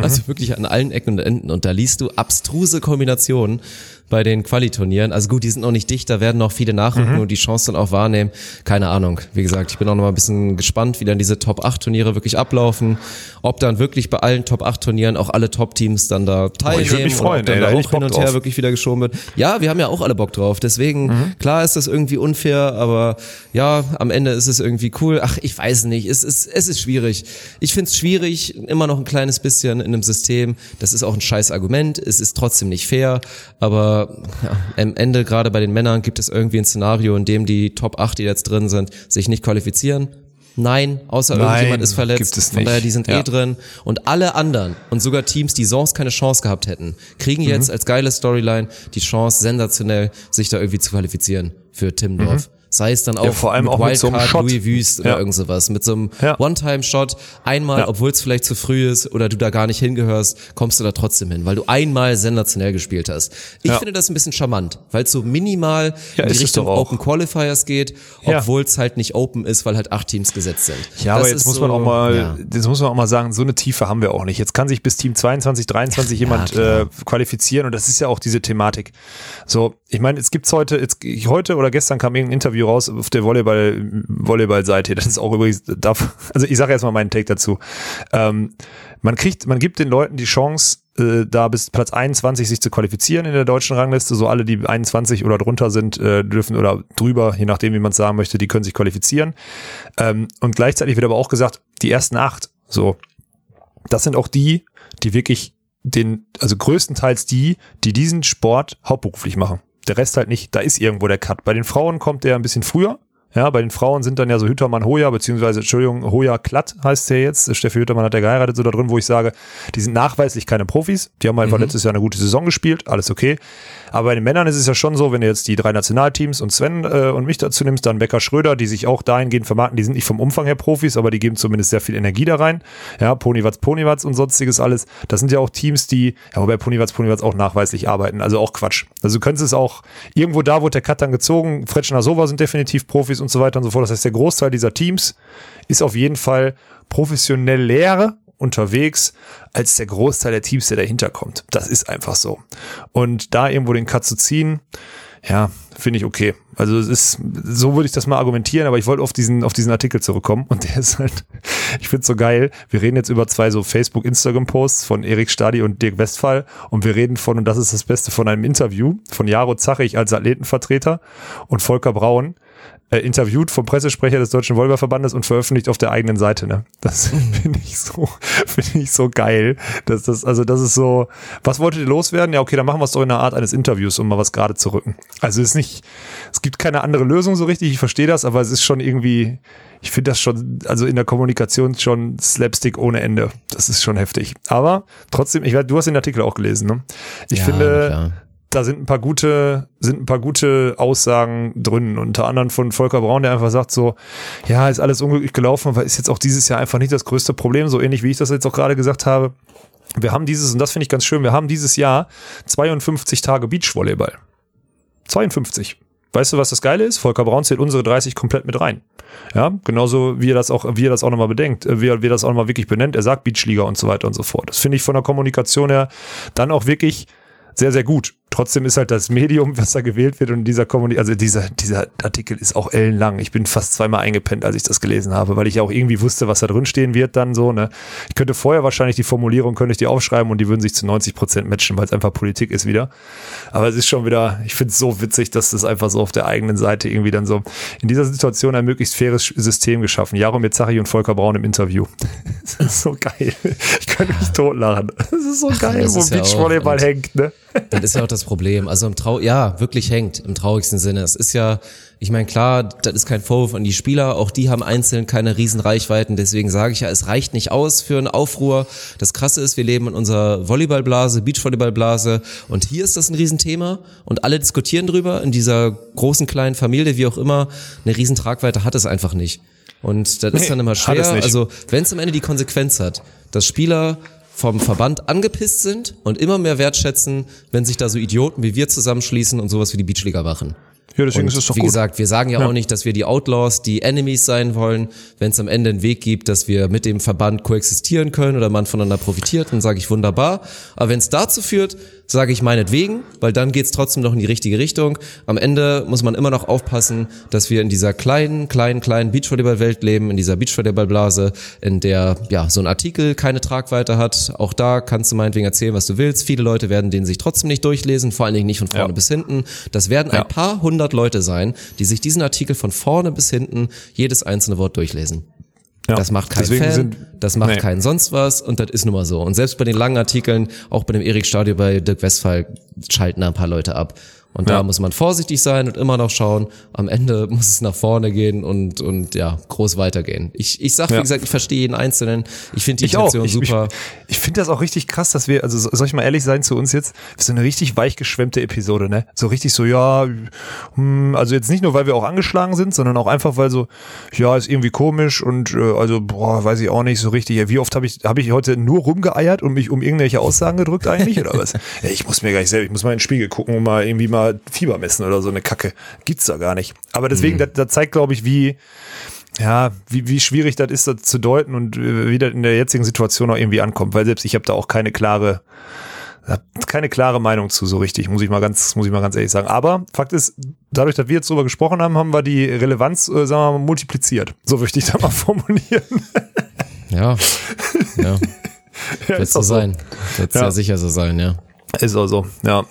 Also wirklich an allen Ecken und Enden. Und da liest du abstruse Kombinationen bei den Qualiturnieren. Also gut, die sind noch nicht dicht, da werden noch viele nachrücken und die Chance dann auch wahrnehmen. Keine Ahnung. Wie gesagt, ich bin auch noch mal ein bisschen gespannt, wie dann diese Top 8 Turniere wirklich ablaufen. Ob dann wirklich bei allen Top 8 Turnieren auch alle Top Teams dann da teilnehmen. würd mich freuen, und ob dann ey, da ich auch hin und her wirklich wieder geschoben wird. Ja, wir haben ja auch alle Bock drauf. Deswegen, Mhm. Klar ist das irgendwie unfair, aber ja, am Ende ist es irgendwie cool. Ach, ich weiß nicht. Es ist, es ist schwierig. Ich find's schwierig, immer noch ein kleines bisschen in einem System. Das ist auch ein scheiß Argument. Es ist trotzdem nicht fair. Aber ja, am Ende, gerade bei den Männern, gibt es irgendwie ein Szenario, in dem die Top 8, die jetzt drin sind, sich nicht qualifizieren. Nein, außer Nein, irgendjemand ist verletzt. gibt es Von daher, die sind Ja. eh drin. Und alle anderen und sogar Teams, die sonst keine Chance gehabt hätten, kriegen jetzt Mhm. als geile Storyline die Chance, sensationell sich da irgendwie zu qualifizieren für Timmendorf. Sei es dann auch Mhm. vor allem mit auch mit so einem Wildcard, Shot. Louis Wüst oder Ja. irgend sowas. Mit so einem Ja. One-Time-Shot. Einmal, Ja. obwohl es vielleicht zu früh ist oder du da gar nicht hingehörst, kommst du da trotzdem hin, weil du einmal sensationell gespielt hast. Ich Ja. finde das ein bisschen charmant, weil es so minimal Ja, in die Richtung. Open Qualifiers geht, Ja. obwohl es halt nicht Open ist, weil halt acht Teams gesetzt sind. Ja, Das aber jetzt muss so, man auch mal, ja. jetzt muss man auch mal sagen, so eine Tiefe haben wir auch nicht. Jetzt kann sich bis Team 22, 23 jemand äh, qualifizieren und das ist ja auch diese Thematik. So, ich meine, es gibt's heute, jetzt, heute oder gestern kam irgendein Interview raus auf der Volleyball, Volleyball-Seite. Das ist auch übrigens, darf, also ich sage jetzt mal meinen Take dazu. Ähm, man kriegt, man gibt den Leuten die Chance, äh, da bis Platz 21 sich zu qualifizieren in der deutschen Rangliste. So alle, die 21 oder drunter sind, äh, dürfen oder drüber, je nachdem, wie man es sagen möchte, die können sich qualifizieren. Ähm, und gleichzeitig wird aber auch gesagt, die ersten acht, so, das sind auch die, die wirklich den, also größtenteils die, die diesen Sport hauptberuflich machen. Der Rest halt nicht. Da ist irgendwo der Cut. Bei den Frauen kommt der ein bisschen früher. Ja, bei den Frauen sind dann ja so Hüttermann Hoja, beziehungsweise, Entschuldigung, Hoja Klatt heißt der jetzt. Steffi Hüttermann hat ja geheiratet, so da drin, wo ich sage, die sind nachweislich keine Profis. Die haben einfach letztes Jahr eine gute Saison gespielt, alles okay. Aber bei den Männern ist es ja schon so, wenn du jetzt die drei Nationalteams und Sven äh, und mich dazu nimmst, dann Becker Schröder, die sich auch dahingehend vermarkten, die sind nicht vom Umfang her Profis, aber die geben zumindest sehr viel Energie da rein. Ja, Ponywatz, Ponywatz und sonstiges alles. Das sind ja auch Teams, die, ja, wobei Ponywatz, Ponywatz auch nachweislich arbeiten, also auch Quatsch. Also du könntest es auch, irgendwo da wurde der Cut dann gezogen, Fretschner Sova sind definitiv Profis und so weiter und so fort. Das heißt, der Großteil dieser Teams ist auf jeden Fall professioneller unterwegs als der Großteil der Teams, der dahinter kommt. Das ist einfach so. Und da irgendwo den Cut zu ziehen, ja, finde ich okay. Also es ist, so würde ich das mal argumentieren, aber ich wollte auf diesen, auf diesen Artikel zurückkommen und der ist halt, ich finde es so geil. Wir reden jetzt über zwei so Facebook, Instagram-Posts von Erik Stadi und Dirk Westphal und wir reden von, und das ist das Beste, von einem Interview von Jaro Zachig als Athletenvertreter und Volker Braun, äh, interviewt vom Pressesprecher des Deutschen Volleyballverbandes und veröffentlicht auf der eigenen Seite. Ne? Das finde ich so, finde ich so geil. Dass das, also das ist so, was wolltet ihr loswerden? Ja, okay, dann machen wir es doch in der Art eines Interviews, um mal was gerade zu rücken. Also es ist nicht, es gibt keine andere Lösung so richtig, ich verstehe das, aber es ist schon irgendwie, ich finde das schon, also in der Kommunikation schon Slapstick ohne Ende. Das ist schon heftig. Aber trotzdem, ich weiß, du hast den Artikel auch gelesen, ne? Ich Ja, finde, klar. Da sind ein paar gute, sind ein paar gute Aussagen drin. Unter anderem von Volker Braun, der einfach sagt so, ja, ist alles unglücklich gelaufen, aber ist jetzt auch dieses Jahr einfach nicht das größte Problem, so ähnlich wie ich das jetzt auch gerade gesagt habe. Wir haben dieses, und das finde ich ganz schön, wir haben dieses Jahr 52 Tage Beachvolleyball. 52. Weißt du, was das Geile ist? Volker Braun zählt unsere 30 komplett mit rein. Ja, genauso wie er das auch, wie er das auch nochmal bedenkt, äh, wie er, wie er das auch nochmal wirklich benennt. Er sagt Beachliga und so weiter und so fort. Das finde ich von der Kommunikation her dann auch wirklich sehr, sehr gut. Trotzdem ist halt das Medium, was da gewählt wird und dieser Kommunik also dieser, dieser Artikel ist auch ellenlang. Ich bin fast zweimal eingepennt, als ich das gelesen habe, weil ich auch irgendwie wusste, was da drin stehen wird dann so, ne. Ich könnte vorher wahrscheinlich die Formulierung, könnte ich die aufschreiben und die würden sich zu 90 Prozent matchen, weil es einfach Politik ist wieder. Aber es ist schon wieder, ich finde es so witzig, dass das einfach so auf der eigenen Seite irgendwie dann so in dieser Situation ein möglichst faires System geschaffen. Jaromir Zachi und Volker Braun im Interview. Das ist so geil. Ich könnte mich totlachen. Das ist so geil, das wo ja Beachvolleyball hängt, ne? Das ist ja auch das Problem. Also im Trau, ja, wirklich hängt im traurigsten Sinne. Es ist ja, ich meine, klar, das ist kein Vorwurf an die Spieler. Auch die haben einzeln keine riesen Reichweiten. Deswegen sage ich ja, es reicht nicht aus für einen Aufruhr. Das Krasse ist, wir leben in unserer Volleyballblase, Beachvolleyballblase. Und hier ist das ein Riesenthema. Und alle diskutieren drüber. In dieser großen, kleinen Familie, wie auch immer, eine riesen Tragweite hat es einfach nicht. Und das Nee, ist dann immer schwer. Also, wenn es am Ende die Konsequenz hat, dass Spieler vom Verband angepisst sind und immer mehr wertschätzen, wenn sich da so Idioten wie wir zusammenschließen und sowas wie die Beachliga machen. Ja, deswegen Und ist es doch wie gut. gesagt, wir sagen ja, auch nicht, dass wir die Outlaws, die Enemies sein wollen. Wenn es am Ende einen Weg gibt, dass wir mit dem Verband koexistieren können oder man voneinander profitiert, dann sage ich wunderbar. Aber wenn es dazu führt, sage ich meinetwegen, weil dann geht's trotzdem noch in die richtige Richtung. Am Ende muss man immer noch aufpassen, dass wir in dieser kleinen, kleinen, kleinen Beachvolleyball-Welt leben, in dieser Beachvolleyball-Blase, in der ja so ein Artikel keine Tragweite hat. Auch da kannst du meinetwegen erzählen, was du willst. Viele Leute werden den sich trotzdem nicht durchlesen, vor allen Dingen nicht von vorne Ja. bis hinten. Das werden Ja. ein paar hundert Leute sein, die sich diesen Artikel von vorne bis hinten jedes einzelne Wort durchlesen. Ja. Das macht kein Deswegen Fan, sind- das macht Nee. kein sonst was und das ist nun mal so. Und selbst bei den langen Artikeln, auch bei dem Erik Stadio bei Dirk Westphal, schalten da ein paar Leute ab. Und da Ja. muss man vorsichtig sein und immer noch schauen. Am Ende muss es nach vorne gehen und, und ja, groß weitergehen. Ich, ich sag, wie Ja. gesagt, ich verstehe jeden Einzelnen. Ich finde die Ich. Intention Ich, super. ich, ich finde das auch richtig krass, dass wir, also so- soll ich mal ehrlich sein zu uns jetzt, so eine richtig weichgeschwemmte Episode, ne? So richtig so, ja, hm, also jetzt nicht nur, weil wir auch angeschlagen sind, sondern auch einfach, weil so, ja, ist irgendwie komisch und äh, also, boah, weiß ich auch nicht so richtig. Ja, wie oft habe ich, habe ich heute nur rumgeeiert und mich um irgendwelche Aussagen gedrückt eigentlich oder was? Ich muss mir gar nicht selber, ich muss mal in den Spiegel gucken und mal irgendwie mal Fieber messen oder so eine Kacke. Gibt's da gar nicht. Aber deswegen, das, das zeigt, glaube ich, wie, ja, wie, wie schwierig das ist, das zu deuten und äh, wie das in der jetzigen Situation auch irgendwie ankommt, weil selbst ich habe da auch keine klare, keine klare Meinung zu so richtig, muss ich mal ganz, muss ich mal ganz ehrlich sagen. Aber Fakt ist, dadurch, dass wir jetzt drüber gesprochen haben, haben wir die Relevanz, äh, sagen wir mal, multipliziert. So möchte ich da mal formulieren. Ja, ja. Ja, Wird so. sein. Wird Ja. sehr sicher so sein, ja. Ist auch so, ja.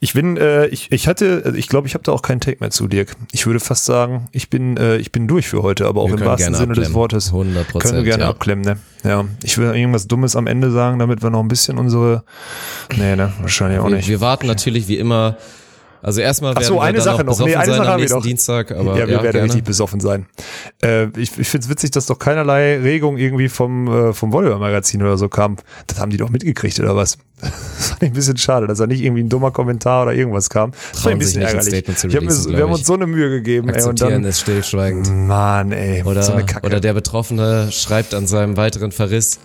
Ich bin, äh, ich, ich hatte, also ich glaube, ich habe da auch keinen Take mehr zu, Dirk. Ich würde fast sagen, ich bin, äh, ich bin durch für heute, aber auch Wir im wahrsten Sinne des abklemmen. Wortes. 100%, Können wir gerne ja. abklemmen, ne? Ja. Ich will irgendwas Dummes am Ende sagen, damit wir noch ein bisschen unsere, nee, ne, wahrscheinlich auch Wir, nicht. wir warten natürlich wie immer. Also erstmal werden so, wir eine dann Sache noch Nee, eine Sache am haben wir nächsten. Dienstag. Aber ja, wir ja, werden gerne. richtig besoffen sein. Äh, ich ich finde es witzig, dass doch keinerlei Regung irgendwie vom, äh, vom Volleyball-Magazin oder so kam. Das haben die doch mitgekriegt, oder was? Das fand ich ein bisschen schade, dass da nicht irgendwie ein dummer Kommentar oder irgendwas kam. Das fand ich ein bisschen ein ärgerlich. Zu Ich hab mir, releasen, wir haben uns so eine Mühe gegeben, ey, und dann, ist stillschweigend. Mann, ey, Oder, so eine Kacke. oder der Betroffene schreibt an seinem weiteren Verriss.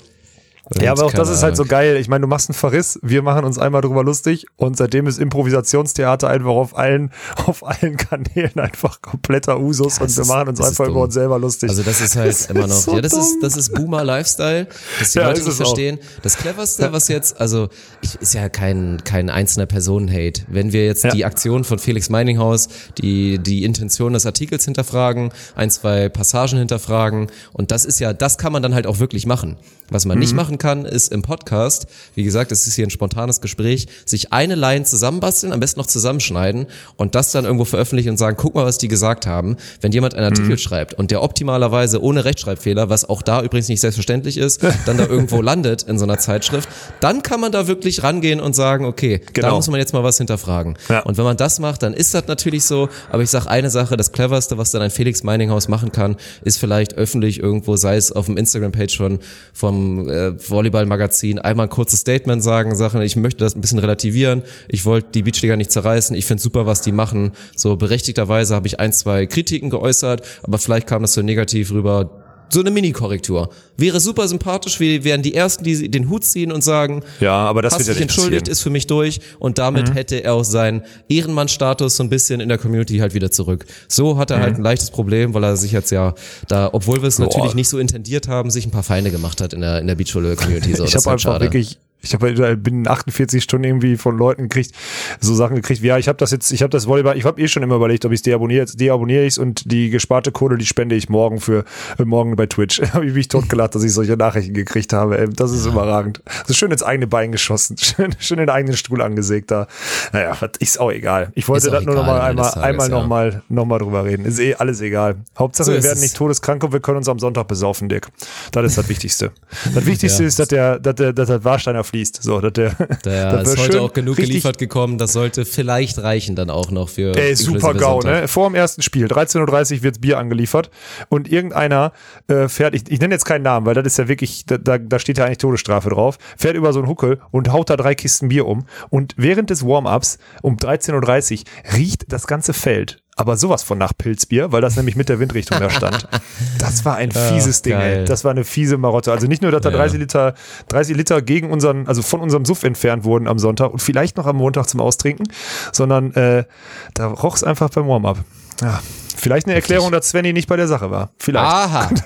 Und ja, aber auch das ist halt so geil. Ich meine, du machst einen Verriss, wir machen uns einmal drüber lustig und seitdem ist Improvisationstheater einfach auf allen, auf allen Kanälen einfach kompletter Usus und das wir ist- machen uns ist einfach über uns selber lustig. Also das ist halt Das immer noch, ist so ja, das ist, dumm. das ist Boomer Lifestyle, dass die Ja, Leute ist nicht es auch. verstehen. Das cleverste, was jetzt, also ich, ist ja kein, kein einzelner Personen-Hate. Wenn wir jetzt Ja. die Aktion von Felix Meininghaus, die, die Intention des Artikels hinterfragen, ein, zwei Passagen hinterfragen und das ist ja, das kann man dann halt auch wirklich machen. Was man Mhm. nicht machen kann, ist im Podcast, wie gesagt, es ist hier ein spontanes Gespräch, sich eine Line zusammenbasteln, am besten noch zusammenschneiden und das dann irgendwo veröffentlichen und sagen, guck mal, was die gesagt haben. Wenn jemand einen Artikel Mhm. schreibt und der optimalerweise ohne Rechtschreibfehler, was auch da übrigens nicht selbstverständlich ist, dann da irgendwo landet in so einer Zeitschrift, dann kann man da wirklich rangehen und sagen, okay, da Genau. muss man jetzt mal was hinterfragen. Ja. Und wenn man das macht, dann ist das natürlich so, aber ich sag eine Sache, das cleverste, was dann ein Felix Meininghaus machen kann, ist vielleicht öffentlich irgendwo, sei es auf dem Instagram-Page von vom äh, Volleyball-Magazin einmal ein kurzes Statement sagen, Sachen, ich möchte das ein bisschen relativieren, ich wollte die Beachliga nicht zerreißen, ich finde super, was die machen. So berechtigterweise habe ich ein, zwei Kritiken geäußert, aber vielleicht kam das so negativ rüber so eine Mini-Korrektur. Wäre super sympathisch, wir wären die Ersten, die den Hut ziehen und sagen, Ja, aber das wird ja nicht entschuldigt, ist für mich durch und damit hätte er auch seinen Ehrenmann-Status so ein bisschen in der Community halt wieder zurück. So hat er halt ein leichtes Problem, weil er sich jetzt ja da, obwohl wir es natürlich nicht so intendiert haben, sich ein paar Feinde gemacht hat in der, in der Beachvolley-Community. So, ich habe halt einfach schade. wirklich ich habe bin 48 Stunden irgendwie von Leuten gekriegt, so Sachen gekriegt, wie ja, ich habe das jetzt, ich habe das Volleyball, ich habe eh schon immer überlegt, ob ich es deabonniere, jetzt deabonniere ich und die gesparte Kohle, die spende ich morgen für äh, morgen bei Twitch. habe ich mich totgelacht, dass ich solche Nachrichten gekriegt habe. Ey, das ist überragend. So schön ins eigene Bein geschossen, schön, schön den eigenen Stuhl angesägt da. Naja, ist auch egal. Ich wollte das nur noch mal einmal Tages, einmal ja. noch mal noch mal drüber reden. Ist eh alles egal. Hauptsache So wir werden es. nicht todeskrank und wir können uns am Sonntag besaufen, Dick. Das ist das Wichtigste. Das Wichtigste ist, dass der, dass der, dass der Warsteiner fließt. So, dass der, Da das ist heute auch genug geliefert gekommen, das sollte vielleicht reichen dann auch noch für Ey, super GAU, ne? Vor dem ersten Spiel, 13.30 Uhr wird Bier angeliefert und irgendeiner äh, fährt, ich, ich nenne jetzt keinen Namen, weil das ist ja wirklich, da, da, da steht ja eigentlich Todesstrafe drauf, fährt über so einen Huckel und haut da drei Kisten Bier um und während des Warm-Ups um 13.30 Uhr riecht das ganze Feld. Aber sowas von nach Pilzbier, weil das nämlich mit der Windrichtung da stand. Das war ein fieses Ding, geil. ey. Das war eine fiese Marotte. Also nicht nur, dass da 30 Liter, 30 Liter gegen unseren, also von unserem Suff entfernt wurden am Sonntag und vielleicht noch am Montag zum Austrinken, sondern äh, da roch es einfach beim Warm-up. Ja. Vielleicht eine Erklärung, dass Svenny nicht bei der Sache war. Vielleicht. Aha.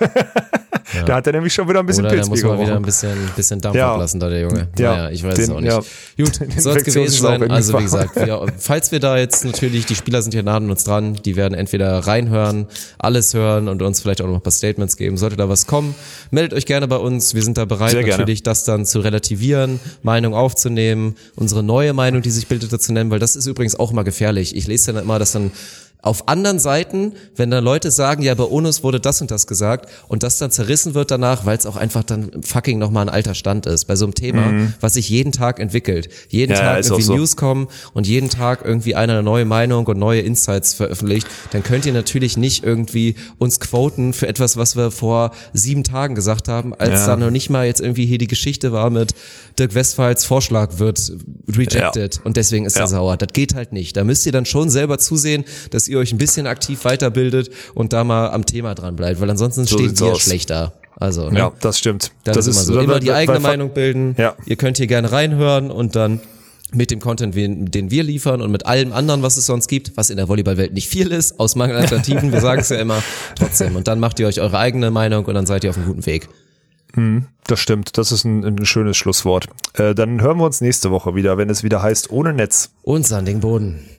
Da hat er nämlich schon wieder ein bisschen Oder da muss man wieder ein bisschen, bisschen Dampf Ja. ablassen, da der Junge. Ja. Naja, ich weiß Den- es auch nicht. ja. Gut, soll es gewesen sein. Also wie gesagt, wir, falls wir da jetzt natürlich, die Spieler sind hier nah an uns dran, die werden entweder reinhören, alles hören und uns vielleicht auch noch ein paar Statements geben. Sollte da was kommen, meldet euch gerne bei uns. Wir sind da bereit, natürlich das dann zu relativieren, Meinung aufzunehmen, unsere neue Meinung, die sich bildete, zu nennen, weil das ist übrigens auch immer gefährlich. Ich lese dann immer, dass dann auf anderen Seiten, wenn da Leute sagen, ja, bei UNOS wurde das und das gesagt und das dann zerrissen wird danach, weil es auch einfach dann fucking nochmal ein alter Stand ist bei so einem Thema, was sich jeden Tag entwickelt. Jeden Mhm. Ja, Tag irgendwie so. News kommen und jeden Tag irgendwie einer eine neue Meinung und neue Insights veröffentlicht, dann könnt ihr natürlich nicht irgendwie uns quoten für etwas, was wir vor sieben Tagen gesagt haben, als Ja. dann noch nicht mal jetzt irgendwie hier die Geschichte war mit Dirk Westphals Vorschlag wird rejected und deswegen ist Ja. er sauer. Das geht halt nicht. Da müsst ihr dann schon selber zusehen, dass ihr euch ein bisschen aktiv weiterbildet und da mal am Thema dran bleibt, weil ansonsten So steht ihr aus. schlechter. Also, ne? Ja, das stimmt. Das, ist immer so. Immer die eigene Meinung bilden. Ja. Ihr könnt hier gerne reinhören und dann mit dem Content, den wir liefern und mit allem anderen, was es sonst gibt, was in der Volleyballwelt nicht viel ist, aus Mangel an Alternativen, wir sagen es ja immer, trotzdem. Und dann macht ihr euch eure eigene Meinung und dann seid ihr auf einem guten Weg. Das stimmt. Das ist ein, ein schönes Schlusswort. Äh, dann hören wir uns nächste Woche wieder, wenn es wieder heißt, ohne Netz. Und Sanding Boden.